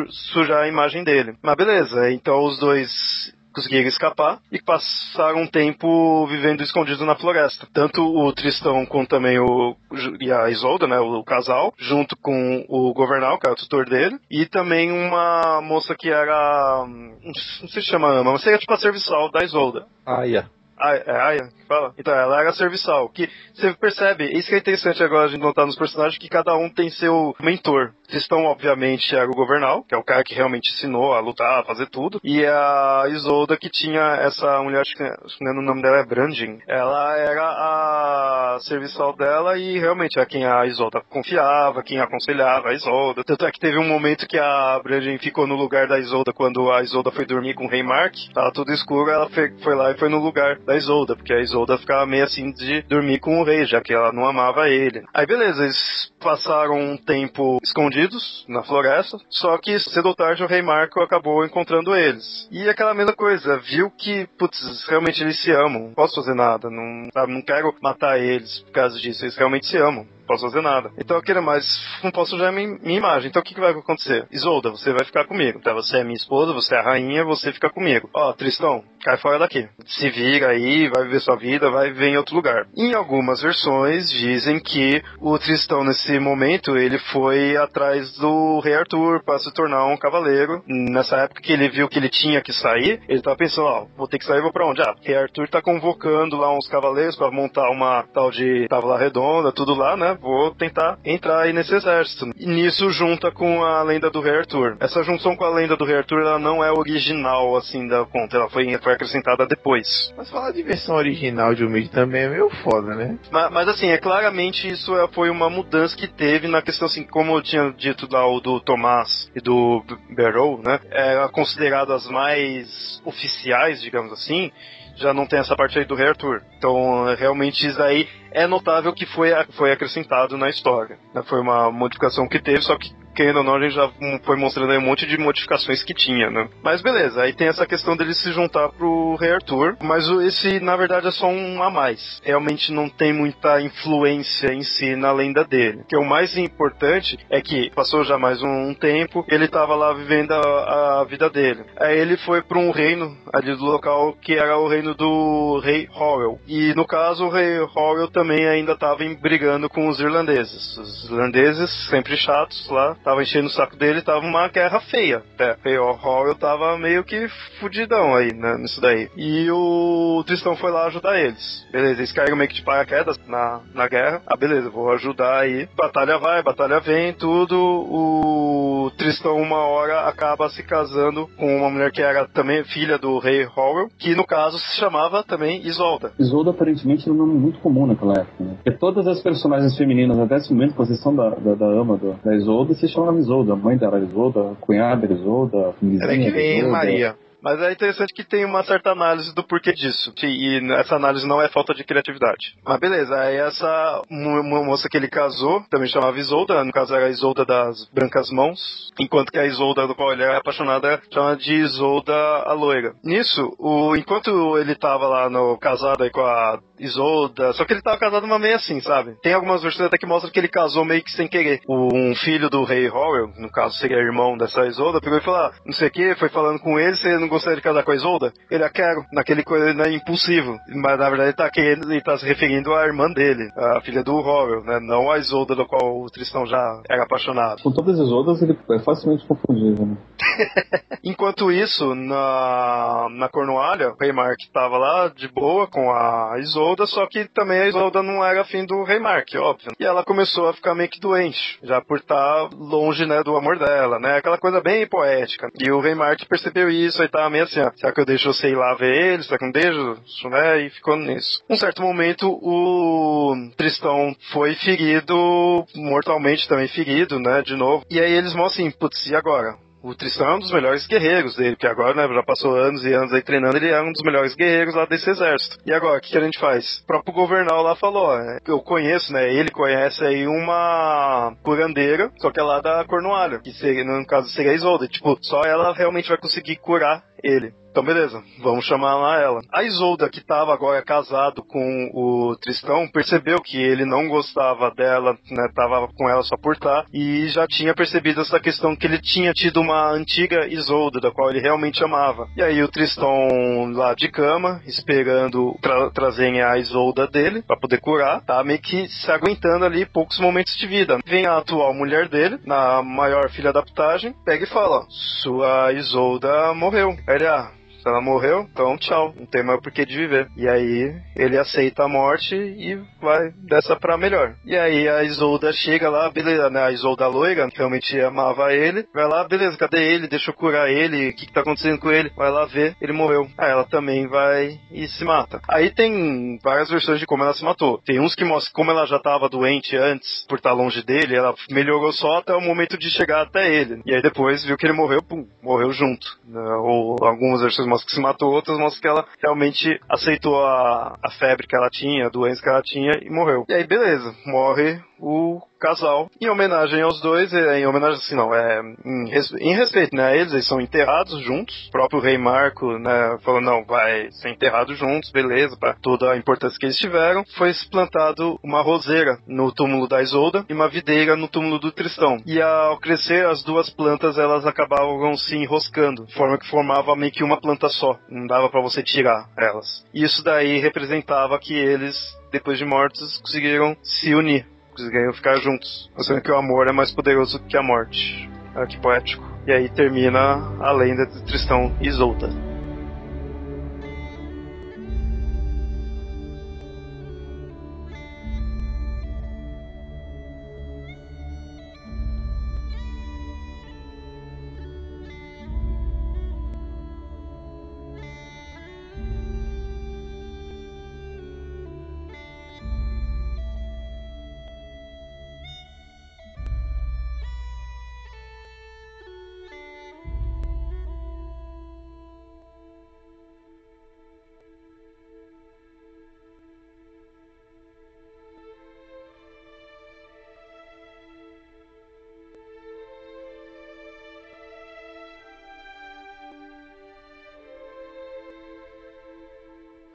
sujar a imagem dele. Mas beleza, então os dois conseguiram escapar e passaram um tempo vivendo escondido na floresta. Tanto o Tristão quanto também o e a Isolda, né, o, casal, junto com o governal, que era o tutor dele, e também uma moça que era não sei se chama Ama, mas seria tipo a serviçal da Isolda. Yeah. Aya, é Aya fala? Então, ela era serviçal. Que você percebe, isso que é interessante agora a gente notar nos personagens, que cada um tem seu mentor. Tristão, obviamente, era o Governal, que é o cara que realmente ensinou a lutar, a fazer tudo. E a Isolda, que tinha essa mulher, acho que, acho que o nome dela é Branding. Ela era a serviçal dela e realmente é quem a Isolda confiava, quem aconselhava a Isolda. Tanto é que teve um momento que a Branding ficou no lugar da Isolda quando a Isolda foi dormir com o Rei Mark. Tava tudo escuro, ela foi lá e foi no lugar da Isolda, porque a Isolda ficava meio assim de dormir com o rei, já que ela não amava ele. Aí beleza, eles passaram um tempo escondidos na floresta, só que cedo ou tarde o rei Marco acabou encontrando eles. E aquela mesma coisa, viu que, putz, realmente eles se amam, não posso fazer nada, não, sabe, não quero matar eles por causa disso, eles realmente se amam posso fazer nada. Então eu quero mais, não posso sujar minha, minha imagem. Então o que, que vai acontecer? Isolda, você vai ficar comigo. Então você é minha esposa, você é a rainha, você fica comigo. Ó, Tristão, cai fora daqui. Se vira aí, vai viver sua vida, vai viver em outro lugar. Em algumas versões dizem que o Tristão nesse momento ele foi atrás do rei Arthur para se tornar um cavaleiro. Nessa época que ele viu que ele tinha que sair, ele tava pensando, ó, vou ter que sair, vou pra onde? Ah, rei Arthur tá convocando lá uns cavaleiros para montar uma tal de tábua redonda, tudo lá, né? Vou tentar entrar aí nesse exército. E nisso junta com a lenda do Rei Arthur. Essa junção com a lenda do Rei Arthur, ela não é original, assim, da conta. Ela foi, foi acrescentada depois. Mas falar de versão original de Umid também é meio foda, né? Mas, mas assim, é claramente isso é, foi uma mudança que teve na questão, assim, como eu tinha dito lá, o do Tomás e do Barrow, né? É considerado as mais oficiais, digamos assim já não tem essa parte aí do Rei Arthur. Então, realmente, isso aí é notável que foi, foi acrescentado na história. Né? Foi uma modificação que teve, só que querendo ou não, a gente já foi mostrando aí um monte de modificações que tinha, né? Mas beleza, aí tem essa questão dele se juntar pro Rei Arthur, mas esse, na verdade, é só um a mais. Realmente não tem muita influência em si na lenda dele. Que o mais importante é que passou já mais um, tempo, ele tava lá vivendo a, a vida dele. Aí ele foi para um reino ali do local que era o reino do rei Howell. E no caso, o rei Howell também ainda estava brigando com os irlandeses. Os irlandeses, sempre chatos lá, tava enchendo o saco dele, tava uma guerra feia. É, o Howell tava meio que fudidão aí, né, nisso daí. E o Tristão foi lá ajudar eles. Beleza, eles caíram meio que de paraquedas na, na guerra. Ah, beleza, vou ajudar aí. Batalha vai, batalha vem, tudo. O Tristão, uma hora, acaba se casando com uma mulher que era também filha do rei Howell, que no caso se chamava também Isolda. Isolda aparentemente era um nome muito comum naquela época, né? Porque todas as personagens femininas até esse momento, com exceção da, da, da ama do, da Isolda, se chamava Isolda, a mãe dela era Isolda, a cunhada era Isolda, a vizinha Era que nem Isolda. Maria. Mas é interessante que tem uma certa análise do porquê disso. E essa análise não é falta de criatividade. Mas beleza, aí essa mo- moça que ele casou, também chamava Isolda, no caso era a Isolda das Brancas Mãos, enquanto que a Isolda do qual ele é apaixonada chama de Isolda a Loira. Nisso, o, enquanto ele tava lá no casado aí com a Isolda, só que ele tava casado uma meio assim, sabe? Tem algumas versões até que mostram que ele casou meio que sem querer. O- Um filho do rei Howell, no caso seria irmão dessa Isolda, pegou e falou, ah, não sei o que, foi falando com ele, você não gostaria de casar com a Isolda? Ele, ah, quero, naquele coisa né, impulsivo. Mas na verdade ele tá querendo, ele tá se referindo à irmã dele, a filha do Howell, né? Não a Isolda do qual o Tristão já era apaixonado. Com todas as outras, ele é facilmente confundível, né? Enquanto isso, na, na Cornualha, o Rei Mark tava lá de boa com a Isolda, só que também a Isolda não era afim do Rei Mark, óbvio. E ela começou a ficar meio que doente, já por estar longe, né, do amor dela, né? Aquela coisa bem poética. E o Rei Mark percebeu isso e tava meio assim, ó, será que eu deixo você ir lá ver ele? Será que não deixo? Né? E ficou nisso. Um certo momento, o Tristão foi ferido, mortalmente também ferido, né, de novo. E aí eles mostram assim, putz, e agora? O Tristão é um dos melhores guerreiros dele, que agora, né, já passou anos e anos aí treinando, ele é um dos melhores guerreiros lá desse exército. E agora, o que, que a gente faz? O próprio governal lá falou, ó, é, eu conheço, né, ele conhece aí uma curandeira, só que é lá da Cornualha, que seria, no caso seria a Isolda. Tipo, só ela realmente vai conseguir curar ele. Então, beleza, vamos chamar lá ela. A Isolda, que estava agora casado com o Tristão, percebeu que ele não gostava dela, né? Tava com ela só por estar, e já tinha percebido essa questão que ele tinha tido uma antiga Isolda, da qual ele realmente amava. E aí o Tristão lá de cama, esperando tra trazerem a Isolda dele, para poder curar, tá meio que se aguentando ali poucos momentos de vida. Vem a atual mulher dele, na maior filha da putagem, pega e fala, sua Isolda morreu. Aí ele, ah, ela morreu, então tchau, não tem mais porquê de viver. E aí ele aceita a morte e vai dessa pra melhor. E aí a Isolda chega lá, beleza, né? A Isolda loira, que realmente amava ele, vai lá, beleza, cadê ele? Deixa eu curar ele, o que, que tá acontecendo com ele? Vai lá ver, ele morreu. Aí ela também vai e se mata. Aí tem várias versões de como ela se matou. Tem uns que mostram como ela já tava doente antes, por estar longe dele, ela melhorou só até o momento de chegar até ele. E aí depois viu que ele morreu, pum, morreu junto. Né? Ou algumas versões mostra que se matou, outras mostra que ela realmente aceitou a, a febre que ela tinha, a doença que ela tinha e morreu. E aí, beleza, morre o casal. Em homenagem aos dois, é, em homenagem assim, não, é em, res, em respeito, né? Eles, eles são enterrados juntos. O próprio rei Marco, né, falou, não, vai ser enterrado juntos, beleza, para toda a importância que eles tiveram. Foi plantado uma roseira no túmulo da Isolda e uma videira no túmulo do Tristão. E ao crescer, as duas plantas, elas acabavam se enroscando, de forma que formava meio que uma planta só. Não dava para você tirar elas. Isso daí representava que eles depois de mortos, conseguiram se unir conseguiram ficar juntos, mostrando que o amor é mais poderoso que a morte. Olha que poético. E aí termina a lenda de Tristão e Isolda.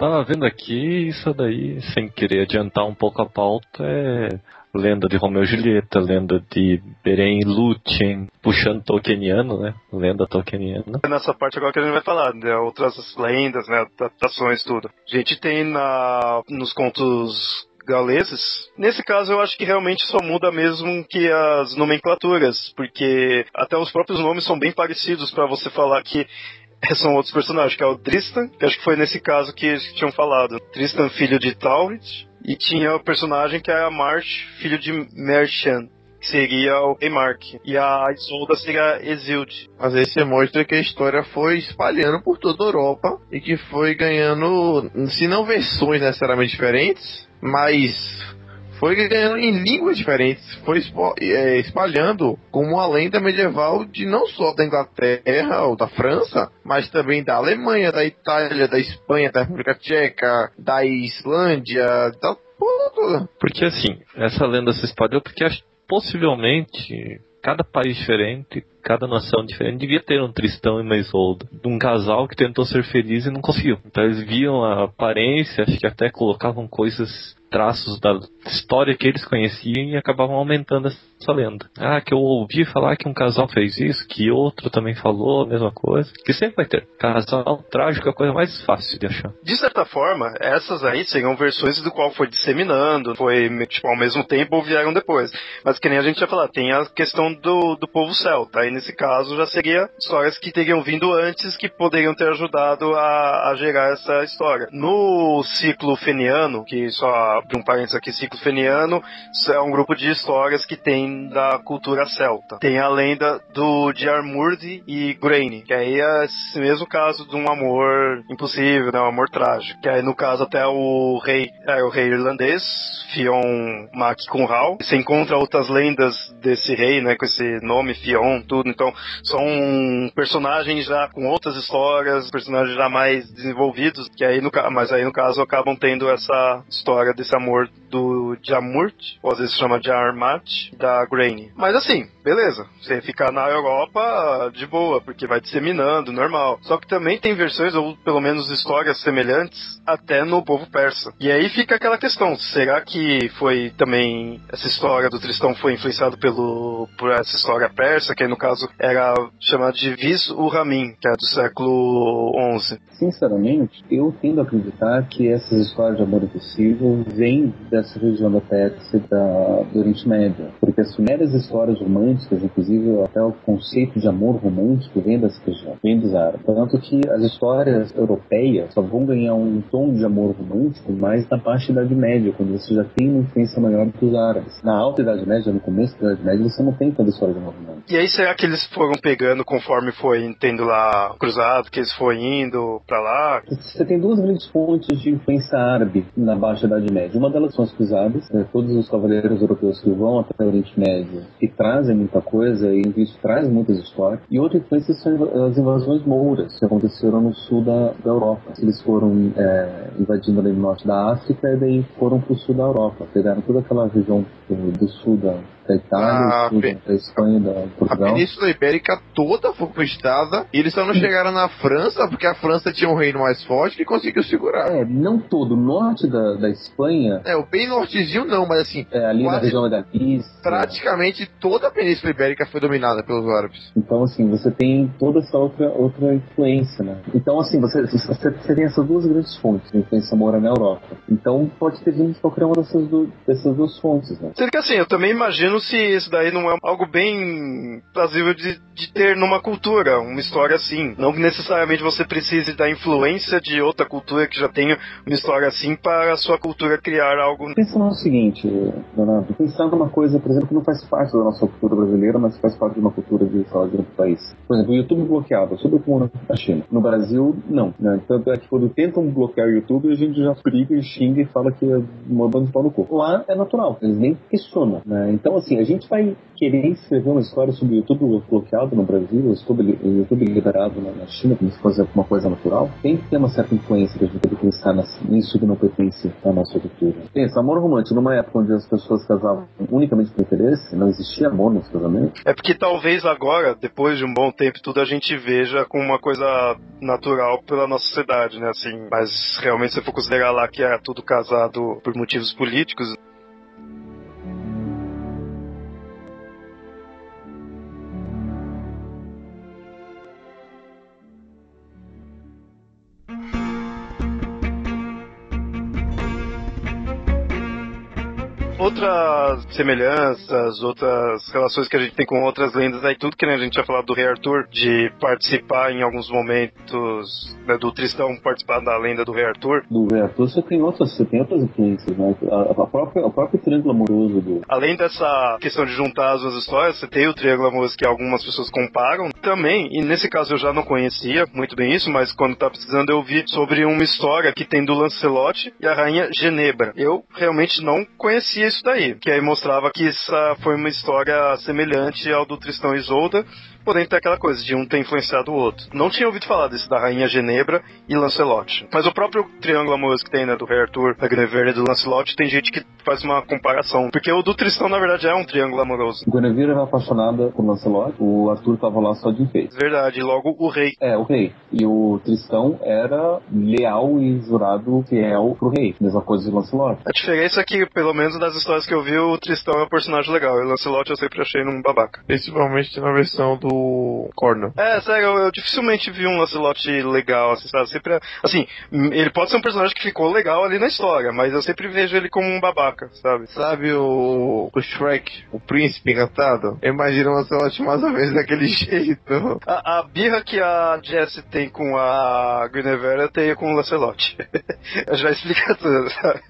Tava vendo aqui, isso daí, sem querer adiantar um pouco a pauta, é lenda de Romeu e Julieta, lenda de Beren e Lúthien, puxando Tolkieniano, né? Lenda Tolkieniana. Nessa parte agora que a gente vai falar, né? Outras lendas, né? Adaptações, tudo. A gente tem na, nos contos gauleses. Nesse caso, eu acho que realmente só muda mesmo que as nomenclaturas, porque até os próprios nomes são bem parecidos para você falar que são outros personagens, que é o Tristan, que acho que foi nesse caso que eles tinham falado. Tristan, filho de Taurit, e tinha o personagem que é a March, filho de Merchan, que seria o Emark. E a Isolda seria Exilde. Mas aí você mostra que a história foi espalhando por toda a Europa e que foi ganhando, se não versões necessariamente diferentes, mas foi ganhando em línguas diferentes, foi é, espalhando como uma lenda medieval de não só da Inglaterra ou da França, mas também da Alemanha, da Itália, da Espanha, da República Tcheca, da Islândia, da toda. Porque assim, essa lenda se espalhou porque possivelmente cada país diferente, cada nação diferente devia ter um Tristão e uma Isolda. De um casal que tentou ser feliz e não conseguiu. Então eles viam a aparência, acho que até colocavam coisas traços da história que eles conheciam e acabavam aumentando essa lenda. Ah, que eu ouvi falar que um casal fez isso, que outro também falou a mesma coisa. Que sempre vai ter. Casal trágico é a coisa mais fácil de achar. De certa forma, essas aí seriam versões do qual foi disseminando, foi tipo, ao mesmo tempo ou vieram depois. Mas que nem a gente ia falar, tem a questão do, do povo celta. Aí nesse caso já seria histórias que teriam vindo antes que poderiam ter ajudado a, a gerar essa história. No ciclo feniano, que só de um parênteses aqui, ciclo feniano, é um grupo de histórias que tem da cultura celta. Tem a lenda do de e Graine, que aí é esse mesmo caso de um amor impossível, né, um amor trágico. Que aí no caso até o rei, é o rei irlandês, Fion Mac Kunhal. Você encontra outras lendas desse rei, né, com esse nome Fion, tudo. Então são personagens já com outras histórias, personagens já mais desenvolvidos, que aí no mas aí no caso acabam tendo essa história desse amor do Jamurt, ou às vezes chama de Armat, da Grainy. Mas assim, beleza. Você ficar na Europa de boa, porque vai disseminando, normal. Só que também tem versões, ou pelo menos histórias semelhantes, até no povo persa. E aí fica aquela questão: será que foi também essa história do Tristão foi influenciado pelo por essa história persa, que aí no caso era chamada de Vis Ramin, que é do século XI? Sinceramente, eu tendo a acreditar que essas histórias de amor impossível vêm dessa região da Pérsia da, do Oriente Médio. Porque as primeiras histórias românticas, inclusive até o conceito de amor romântico, vem dessa região, vem dos árabes. Tanto que as histórias europeias só vão ganhar um tom de amor romântico mais na baixa Idade Média, quando você já tem uma influência maior que os árabes. Na alta Idade Média, no começo da Idade Média, você não tem tanta história de amor romântico. E aí será que eles foram pegando conforme foi tendo lá cruzado, que eles foram indo pra lá? Você tem duas grandes fontes de influência árabe na Baixa Idade Média Médio. Uma delas são as cruzadas, né, todos os cavaleiros europeus que vão até o Oriente Médio e trazem muita coisa, e isso traz muitas histórias. E outra influência são as invasões mouras, que aconteceram no sul da, da Europa. Eles foram é, invadindo ali no norte da África e daí foram para o sul da Europa. Pegaram toda aquela região do, do sul da, da Itália, sul da Espanha, da Portugal. A Península Ibérica toda foi conquistada e eles só não chegaram na França porque a França tinha um reino mais forte que conseguiu segurar. É, não todo. O norte da, da Espanha. É, o bem nortezinho não, mas assim. É, ali na região da Galiza. Praticamente toda a Península Ibérica foi dominada pelos árabes. Então, assim, você tem toda essa outra, outra influência, né? Então, assim, você, você, você tem essas duas grandes fontes de influência mora na Europa. Então, pode ter vindo de qualquer uma dessas, do, dessas duas fontes, né? Sendo que assim, eu também imagino se isso daí não é algo bem plausível de, de ter numa cultura, uma história assim. Não que necessariamente você precise da influência de outra cultura que já tenha uma história assim para a sua cultura criar algo. Pensa no seguinte, Leonardo, pensar numa coisa, por exemplo, que não faz parte da nossa cultura brasileira, mas faz parte de uma cultura de, sei lá, de outro país. Por exemplo, o YouTube bloqueado, sobre como na China. No Brasil, não. Né? Tanto é que quando tentam bloquear o YouTube, a gente já briga e xinga e fala que é uma banda de pau no cu. Lá é natural, eles nem questionam. Né? Então, assim, a gente vai querer escrever uma história sobre o YouTube bloqueado no Brasil, o YouTube, YouTube liberado na, China, como se fosse uma coisa natural, tem que ter uma certa influência que a gente tem que pensar nisso que não pertence à nossa cultura. Pensa, amor romântico, numa época onde as pessoas casavam unicamente por interesse, não existia amor nos casamentos. É porque talvez agora, depois de um bom tempo, tudo a gente veja como uma coisa natural pela nossa sociedade, né? Assim, mas realmente se for considerar lá que era tudo casado por motivos políticos, outras semelhanças, outras relações que a gente tem com outras lendas aí, tudo que né, a gente já falado do Rei Arthur, de participar em alguns momentos né, do Tristão participar da lenda do Rei Arthur. Do Rei Arthur você tem outras, você tem outras influências, né? A, a própria, o próprio triângulo amoroso do. Além dessa questão de juntar as duas histórias, você tem o triângulo amoroso que algumas pessoas comparam também, e nesse caso eu já não conhecia muito bem isso, mas quando estava precisando eu vi sobre uma história que tem do Lancelot e a rainha Genebra. Eu realmente não conhecia isso daí, que aí mostrava que essa foi uma história semelhante ao do Tristão e Isolda, porém tem aquela coisa de um ter influenciado o outro. Não tinha ouvido falar desse da Rainha Genebra e Lancelot. Mas o próprio triângulo amoroso que tem, né, do Rei Arthur, da Guinevere e do Lancelot, tem gente que faz uma comparação. Porque o do Tristão, na verdade, é um triângulo amoroso. Guinevere era apaixonada por Lancelot, o Arthur tava lá só de enfeite. Verdade, e logo o rei. É, o rei. E o Tristão era leal e jurado fiel pro rei. Mesma coisa de Lancelot. A diferença é que, pelo menos das histórias que eu vi, o Tristão é um personagem legal. E o Lancelot eu sempre achei num babaca. Principalmente na versão do Corno. É, sério, eu, eu, dificilmente vi um Lancelot legal, assim, sabe? Sempre, assim, ele pode ser um personagem que ficou legal ali na história, mas eu sempre vejo ele como um babaca, sabe? Sabe o, o Shrek, o príncipe encantado? Imagina o Lancelot mais ou menos daquele jeito. A, a birra que a Jessie tem com a Guinevere, eu tenho com o Lancelot. já explica tudo, sabe?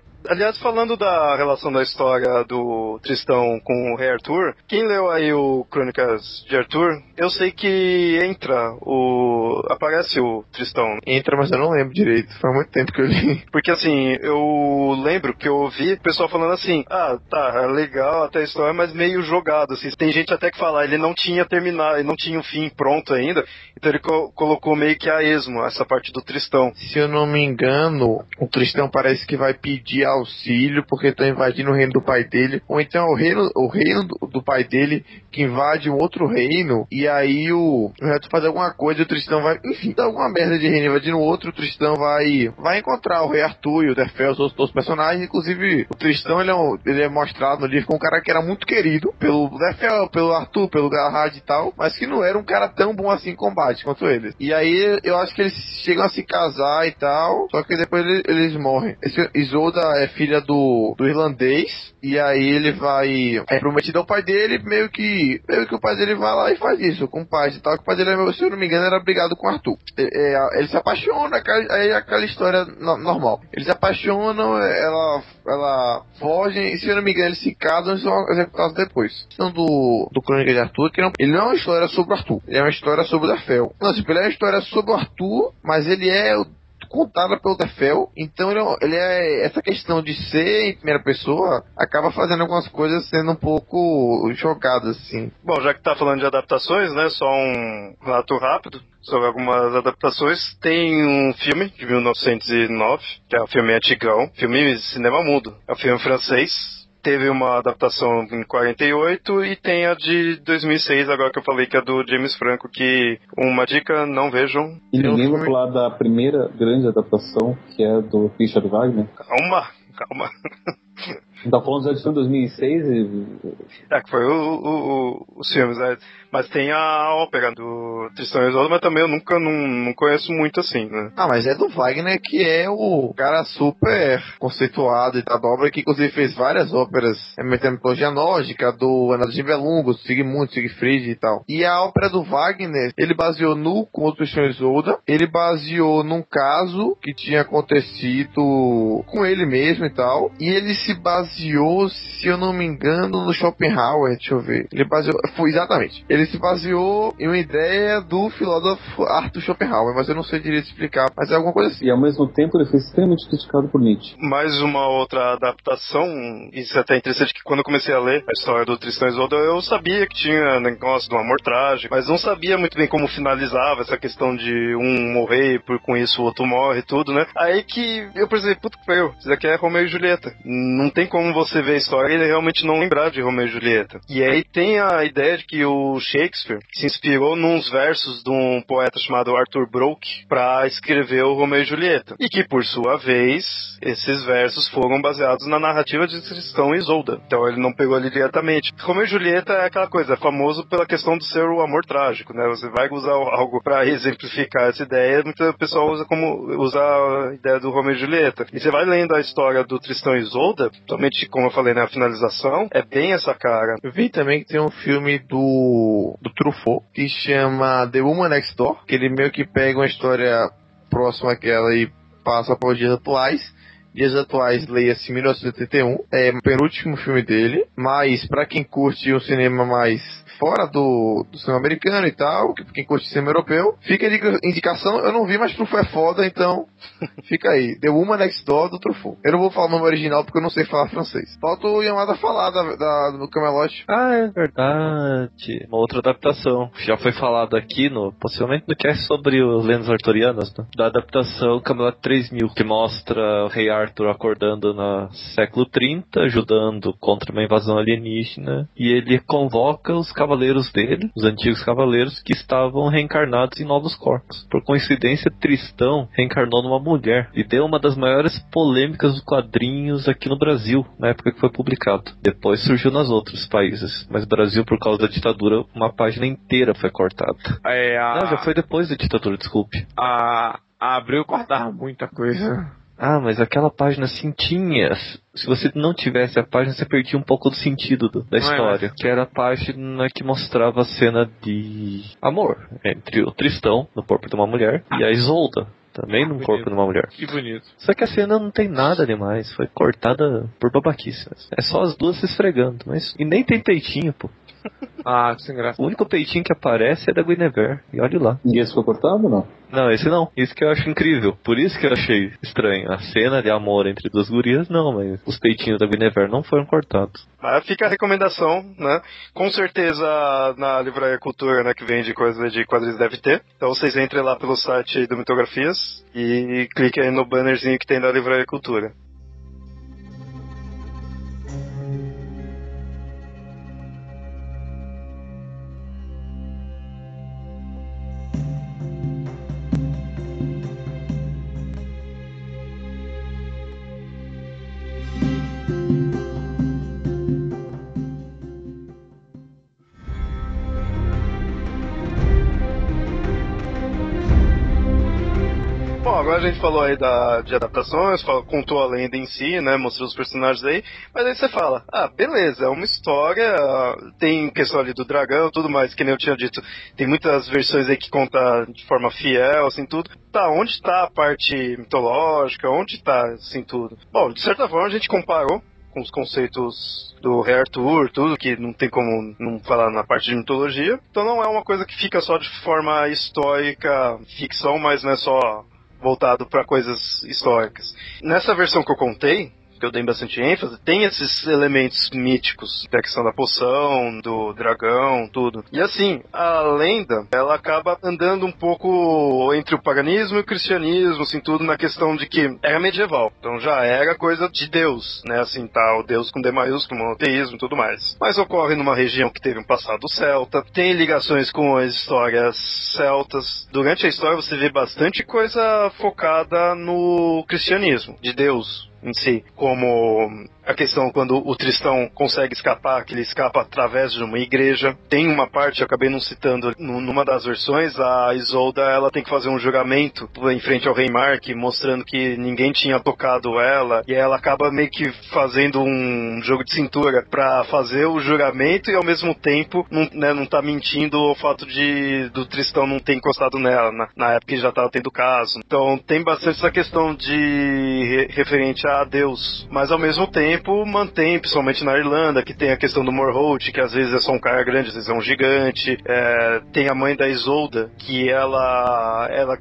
Aliás, falando da relação da história do Tristão com o Rei Arthur, quem leu aí o Crônicas de Arthur, eu sei que entra o. aparece o Tristão. Entra, mas eu não lembro direito. Faz muito tempo que eu li. Porque assim, eu lembro que eu ouvi o pessoal falando assim: ah, tá, é legal até a história, mas meio jogado. Assim. Tem gente até que fala, ele não tinha terminado, ele não tinha o um fim pronto ainda, então ele co colocou meio que a esmo essa parte do Tristão. Se eu não me engano, o Tristão parece que vai pedir a auxílio porque estão invadindo o reino do pai dele, ou então o reino, o reino do, do pai dele que invade um outro reino, e aí o, o reto faz alguma coisa o Tristão vai, enfim, dá alguma merda de reino invadindo outro, o Tristão vai, vai encontrar o rei Arthur e o Defel, os outros personagens, inclusive o Tristão ele é, um, ele é mostrado no livro como um cara que era muito querido pelo Defel, pelo Arthur, pelo Galahad e tal, mas que não era um cara tão bom assim em combate quanto ele. E aí eu acho que eles chegam a se casar e tal, só que depois eles, eles morrem. Esse Isolda é filha do, do irlandês, e aí ele vai. É prometido ao pai dele, meio que. Meio que o pai dele vai lá e faz isso com o pai e tal. Que o pai dele, se eu não me engano, era brigado com o Arthur. É, é, ele se apaixona, aí é aquela história no, normal. Eles se apaixonam, ela, ela foge, e se eu não me engano, eles se casam e são executados depois. Então, do, do Crônica de Arthur, que não, ele não é uma história sobre o Arthur, ele é uma história sobre o Dafel. Não, tipo, ele é uma história sobre o Arthur, mas ele é contada pelo Tefel, então ele, é ele, é essa questão de ser em primeira pessoa acaba fazendo algumas coisas sendo um pouco jogadas assim. Bom, já que tá falando de adaptações, né, só um relato rápido sobre algumas adaptações. Tem um filme de 1909, que é um filme antigão, filme cinema mudo. É um filme francês, teve uma adaptação em 48 e tem a de 2006, agora que eu falei que é do James Franco, que uma dica, não vejam. E ninguém vai falar da primeira grande adaptação, que é do Richard Wagner? Calma, calma. Tá falando da edição de 2006 e... É, que foi o, o, o, os filmes, né? Mas tem a ópera do Tristão e Isolde, mas também eu nunca não, não conheço muito assim, né? Ah, mas é do Wagner, que é o cara super conceituado e da obra, que inclusive fez várias óperas, é mitologia nórdica, do Ana de Belungo, Sigmund, Siegfried e tal. E a ópera do Wagner, ele baseou no Conto do Tristão e Isolda, ele baseou num caso que tinha acontecido com ele mesmo e tal, e ele se baseou, se eu não me engano, no Schopenhauer, deixa eu ver. Ele baseou, foi exatamente. Ele se baseou em uma ideia do filósofo Arthur Schopenhauer, mas eu não sei direito explicar, mas é alguma coisa assim. E ao mesmo tempo ele foi extremamente criticado por Nietzsche. Mais uma outra adaptação, isso é até interessante que quando eu comecei a ler a história do Tristão e Isolda, eu sabia que tinha negócio de um amor trágico, mas não sabia muito bem como finalizava essa questão de um morrer e por com isso o outro morre e tudo, né? Aí que eu pensei, puta que pariu, isso aqui é Romeu e Julieta. Não tem como você ver a história e realmente não lembrar de Romeu e Julieta. E aí tem a ideia de que o Shakespeare se inspirou nos versos de um poeta chamado Arthur Broke para escrever o Romeu e Julieta. E que, por sua vez, esses versos foram baseados na narrativa de Tristão e Isolda. Então ele não pegou ali diretamente. Romeu e Julieta é aquela coisa, é famoso pela questão de ser o amor trágico, né? Você vai usar algo para exemplificar essa ideia, muita pessoa usa como usar a ideia do Romeu e Julieta. E você vai lendo a história do Tristão e Isolda, somente como eu falei na finalização, é bem essa cara. Eu vi também que tem um filme do, do Truffaut que chama The Woman Next Door, que ele meio que pega uma história próxima àquela e passa para os dias atuais. Dias atuais, leia-se 1981, é o penúltimo filme dele, mas para quem curte um cinema mais fora do, do cinema americano e tal, que quem curte cinema europeu, fica a indicação, eu não vi, mas Truffaut é foda, então fica aí. The Woman Next Door do Truffaut. Eu não vou falar o nome original porque eu não sei falar francês. Falta o Yamada falar da, da, do Camelot. Ah, é verdade. Uma outra adaptação. Já foi falado aqui, no, possivelmente no cast sobre os lendas arturianas, né? da adaptação Camelot 3000, que mostra o rei Arthur acordando no século 30, ajudando contra uma invasão alienígena, e ele convoca os cavaleiros dele, os antigos cavaleiros, que estavam reencarnados em novos corpos. Por coincidência, Tristão reencarnou numa mulher e deu uma das maiores polêmicas dos quadrinhos aqui no Brasil, na época que foi publicado. Depois surgiu nos outros países, mas Brasil, por causa da ditadura, uma página inteira foi cortada. É, a... Não, já foi depois da ditadura, desculpe. A, a Abril cortava muita coisa. Ah, mas aquela página assim tinha. Se você não tivesse a página, você perdia um pouco do sentido do, da é, história. Que era a página que mostrava a cena de amor entre o Tristão, no corpo de uma mulher, e a Isolda, também no Bonito. corpo de uma mulher. Que bonito. Só que a cena não tem nada demais, foi cortada por babaquice. É só as duas se esfregando, mas. E nem tem peitinho, pô. Ah, que sem graça. O único peitinho que aparece é da Guinevere, e olhe lá. E esse foi cortado ou não? Não, esse não. Isso que eu acho incrível. Por isso que eu achei estranho. A cena de amor entre duas gurias, não, mas os peitinhos da Guinevere não foram cortados. Mas fica a recomendação, né? Com certeza na Livraria Cultura, né, que vende coisa de quadrinhos deve ter. Então vocês entrem lá pelo site do Mitografias e cliquem aí no bannerzinho que tem da Livraria Cultura. Gente falou aí da, de adaptações, falou- contou a lenda em si, né? Mostrou os personagens aí, mas aí você fala, ah, beleza, é uma história, tem questão ali do dragão tudo mais, que nem eu tinha dito, tem muitas versões aí que conta de forma fiel, assim, tudo. Tá, onde tá a parte mitológica? Onde tá, assim, tudo? Bom, de certa forma a gente comparou com os conceitos do Rei Arthur, tudo que não tem como não falar na parte de mitologia. Então não é uma coisa que fica só de forma histórica, ficção, mas não é só voltado para coisas históricas. Nessa versão que eu contei, que eu dei bastante ênfase, tem esses elementos míticos, da questão da poção, do dragão, tudo. E assim, a lenda, ela acaba andando um pouco entre o paganismo e o cristianismo, assim, tudo na questão de que era medieval, então já era coisa de Deus, né, assim, tá, o Deus com D maiúsculo, monoteísmo e tudo mais. Mas ocorre numa região que teve um passado celta, tem ligações com as histórias celtas. Durante a história você vê bastante coisa focada no cristianismo, de Deus, em si, como a questão quando o Tristão consegue escapar, que ele escapa através de uma igreja. Tem uma parte, eu acabei não citando, numa das versões, a Isolda ela tem que fazer um juramento em frente ao rei Mark, mostrando que ninguém tinha tocado ela, e ela acaba meio que fazendo um jogo de cintura para fazer o juramento e ao mesmo tempo não, né, não tá mentindo o fato de do Tristão não ter encostado nela, na, na época que já tava tendo caso. Então tem bastante essa questão de referente a Deus, mas ao mesmo tempo tempo mantém, principalmente na Irlanda, que tem a questão do Morholt, que às vezes é só um cara grande, às vezes é um gigante. É, tem a mãe da Isolda, que ela, ela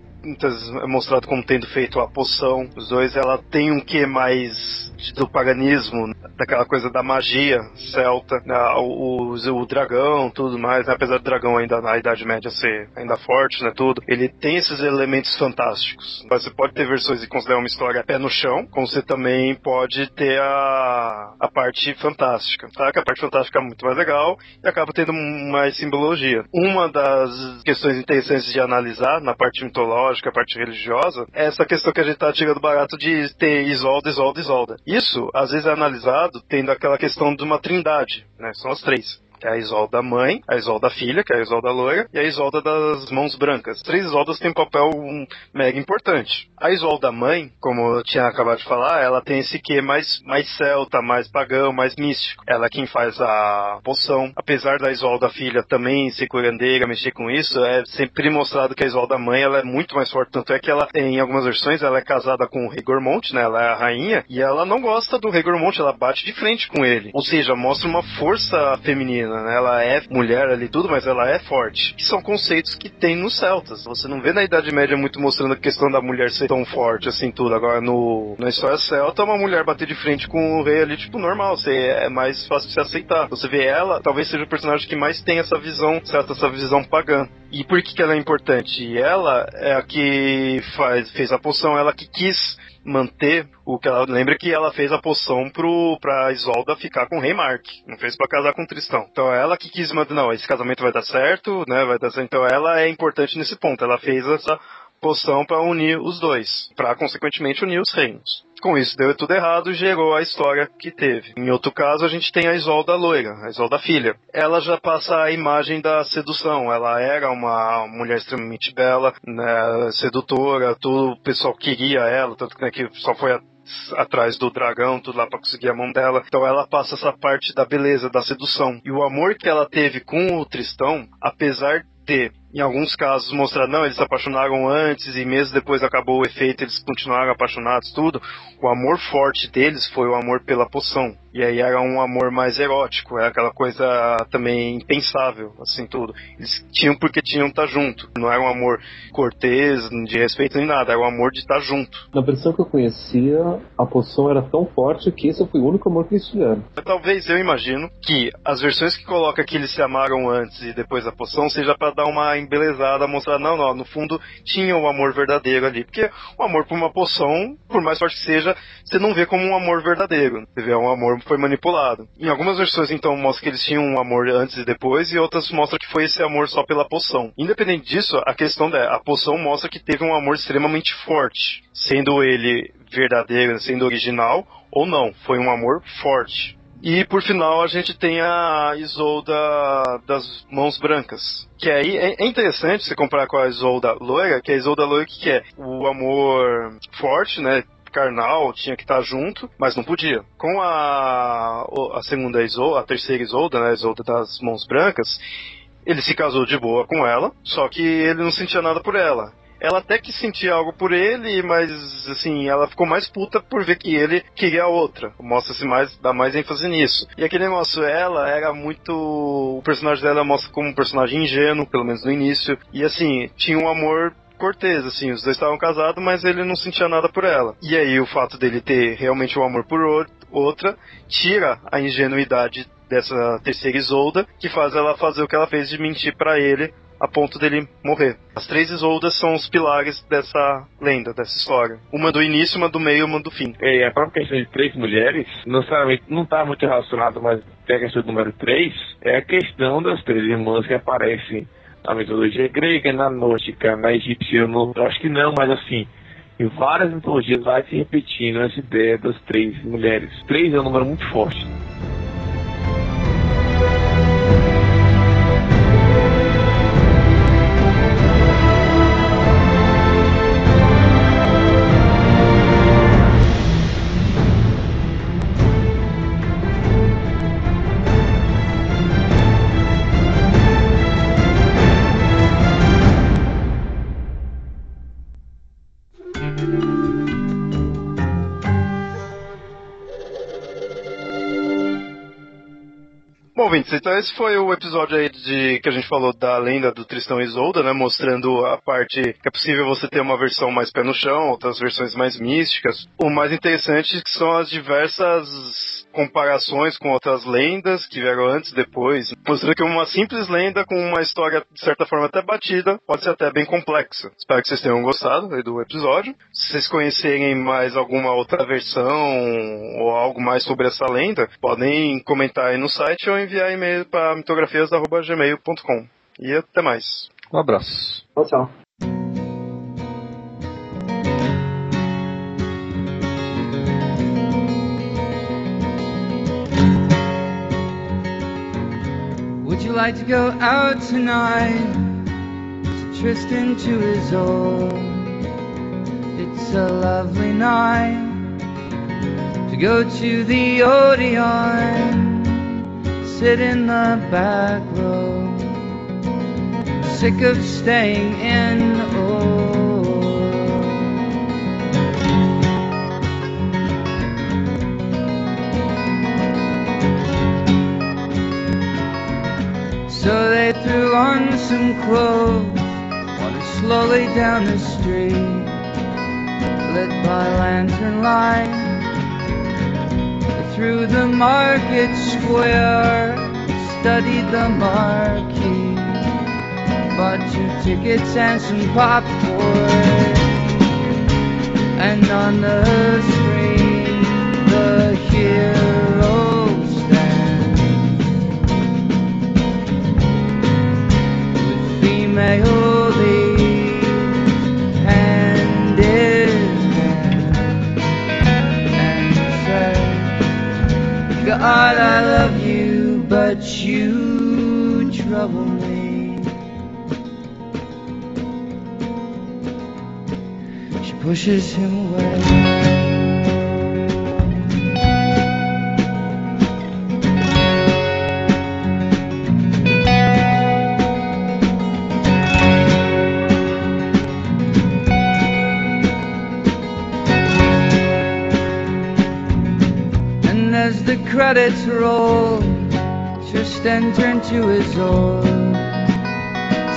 é mostrado como tendo feito a poção. Os dois, ela tem um que mais do paganismo, daquela coisa da magia celta, né, o, o, o, dragão, tudo mais, né, apesar do dragão ainda na Idade Média ser ainda forte, né, tudo, ele tem esses elementos fantásticos. Você pode ter versões e considerar uma história pé no chão, como você também pode ter a, a parte fantástica, tá? Que a parte fantástica é muito mais legal e acaba tendo mais simbologia. Uma das questões interessantes de analisar na parte mitológica, a parte religiosa, é essa questão que a gente tá tirando barato de ter Isolda, Isolda, Isolda. Isso, às vezes, é analisado tendo aquela questão de uma trindade, né? São as três que é a Isolda mãe, a Isolda filha, que é a Isolda loira, e a Isolda das mãos brancas. As três Isoldas têm um papel um, mega importante. A Isolda mãe, como eu tinha acabado de falar, ela tem esse quê mais, mais celta, mais pagão, mais místico. Ela é quem faz a poção. Apesar da Isolda filha também ser curandeira, mexer com isso, é sempre mostrado que a Isolda mãe ela é muito mais forte. Tanto é que ela, em algumas versões, ela é casada com o Rei Gormont, né? Ela é a rainha, e ela não gosta do Rei Gormont, ela bate de frente com ele. Ou seja, mostra uma força feminina né? Ela é mulher ali tudo, mas ela é forte. Que são conceitos que tem nos celtas. Você não vê na Idade Média muito mostrando a questão da mulher ser tão forte assim tudo. Agora no na história celta, uma mulher bater de frente com o rei ali tipo normal, você é mais fácil de se aceitar. Você vê ela, talvez seja o personagem que mais tem essa visão celta, essa visão pagã. E por que, que ela é importante? Ela é a que faz, fez a poção, ela que quis manter o que ela lembra que ela fez a poção pro pra Isolda ficar com o Rei Mark, não fez para casar com Tristão. Então ela que quis manter, não, esse casamento vai dar certo, né? Vai dar certo. Então ela é importante nesse ponto. Ela fez essa poção para unir os dois, para consequentemente unir os reinos. Com isso deu tudo errado e gerou a história que teve. Em outro caso, a gente tem a Isolda loira, a Isolda filha. Ela já passa a imagem da sedução. Ela era uma mulher extremamente bela, né, sedutora, todo o pessoal queria ela, tanto que, né, que só foi a atrás do dragão, tudo lá para conseguir a mão dela. Então ela passa essa parte da beleza, da sedução. E o amor que ela teve com o Tristão, apesar de em alguns casos mostrar não, eles se apaixonaram antes e mesmo depois acabou o efeito, eles continuaram apaixonados, tudo. O amor forte deles foi o amor pela poção. E aí era um amor mais erótico, era aquela coisa também impensável, assim, tudo. Eles tinham porque tinham estar tá junto. Não era um amor cortês, de respeito nem nada, era um amor de estar tá junto. Na versão que eu conhecia, a poção era tão forte que esse foi o único amor que eles tiveram. Talvez eu imagino que as versões que coloca que eles se amaram antes e depois da poção seja para dar uma embelezada, mostrar, não, não, no fundo tinha o um amor verdadeiro ali. Porque o amor por uma poção, por mais forte que seja, você não vê como um amor verdadeiro. Você vê um amor foi manipulado. Em algumas versões, então, mostra que eles tinham um amor antes e depois, e outras mostra que foi esse amor só pela poção. Independente disso, a questão é, a poção mostra que teve um amor extremamente forte. Sendo ele verdadeiro, sendo original, ou não. Foi um amor forte. E por final a gente tem a Isolda das mãos brancas. Que aí é interessante você comparar com a Isolda loira, que a Isolda loira que é o amor forte, né? Carnal tinha que estar junto, mas não podia. Com a, a segunda Isolda, a terceira Isolda, né, a Isolda das mãos brancas, ele se casou de boa com ela, só que ele não sentia nada por ela ela até que sentia algo por ele, mas assim, ela ficou mais puta por ver que ele queria a outra. Mostra-se mais, dá mais ênfase nisso. E aquele negócio, ela era muito. O personagem dela mostra como um personagem ingênuo, pelo menos no início. E assim, tinha um amor cortês, assim, os dois estavam casados, mas ele não sentia nada por ela. E aí o fato dele ter realmente o um amor por outra tira a ingenuidade dessa terceira Isolda, que faz ela fazer o que ela fez de mentir para ele a ponto dele morrer. As três Isoldas são os pilares dessa lenda, dessa história. Uma do início, uma do meio e uma do fim. É, a própria questão de três mulheres, não necessariamente não está muito relacionado, mas tem a questão do número três, é a questão das três irmãs que aparecem na mitologia grega, na nórdica, na egípcia, eu, não, eu acho que não, mas assim, em várias mitologias vai se repetindo essa ideia das três mulheres. Três é um número muito forte. Ouvintes, então esse foi o episódio aí de que a gente falou da lenda do Tristão e Isolda, né? Mostrando a parte que é possível você ter uma versão mais pé no chão, outras versões mais místicas. O mais interessante são as diversas comparações com outras lendas que vieram antes e depois, mostrando que uma simples lenda com uma história de certa forma até batida pode ser até bem complexa. Espero que vocês tenham gostado do episódio. Se vocês conhecerem mais alguma outra versão ou algo mais sobre essa lenda, podem comentar aí no site ou enviar e-mail para mitografias.gmail.com. E até mais. Um abraço. Tchau, tchau. Would you like to go out tonight? To Tristan to his old. It's a lovely night to go to the Odeon. Sit in the back row. Sick of staying in. So they threw on some clothes, wandered slowly down the street, lit by lantern light. Through the market square, studied the marquee, bought two tickets and some popcorn. And on the screen, the hero stands with female I love you, but you trouble me. She pushes him away. Credits roll, Tristan turned to his old.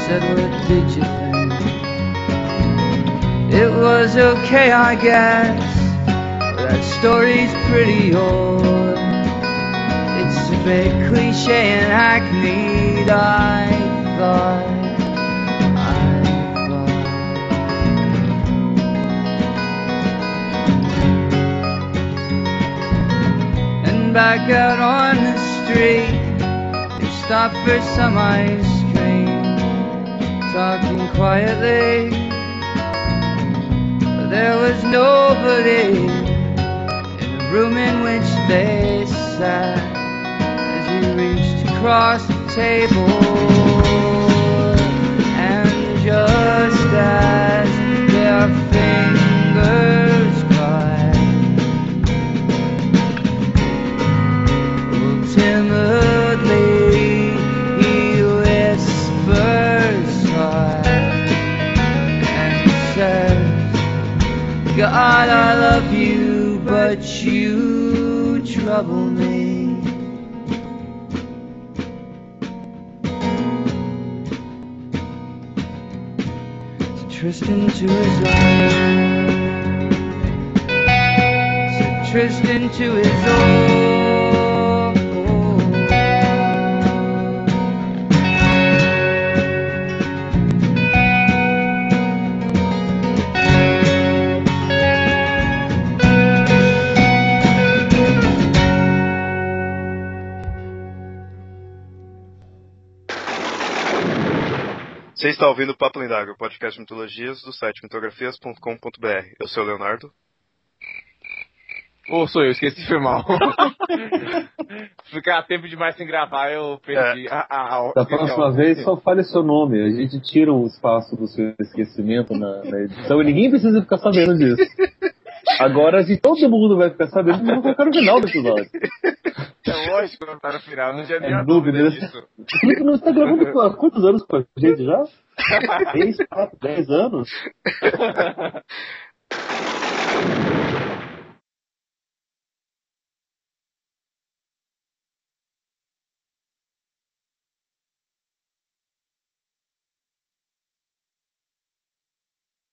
Said, What did you think? It was okay, I guess. That story's pretty old. It's a bit cliche and hackneyed, I thought. Back out on the street, they stopped for some ice cream, talking quietly. There was nobody in the room in which they sat as he reached across the table. Trouble me. Tristan to his own. Said Tristan to his own. Você está ouvindo o Papo Lendário, podcast de mitologias do site mitografias.com.br. Eu sou o Leonardo. Ou sou eu, esqueci, foi mal. Ficar tempo demais sem gravar, eu perdi É. a, a, a- Da próxima vez, só fale seu nome. A gente tira o espaço do seu esquecimento na, na edição e ninguém precisa ficar sabendo disso. Agora, se todo mundo vai ficar sabendo, vamos colocar no final do episódio. É lógico que não tá no final, não tinha nem É a dúvida disso. Felipe não está gravando há quantos anos com a gente já? Três, quatro, dez anos?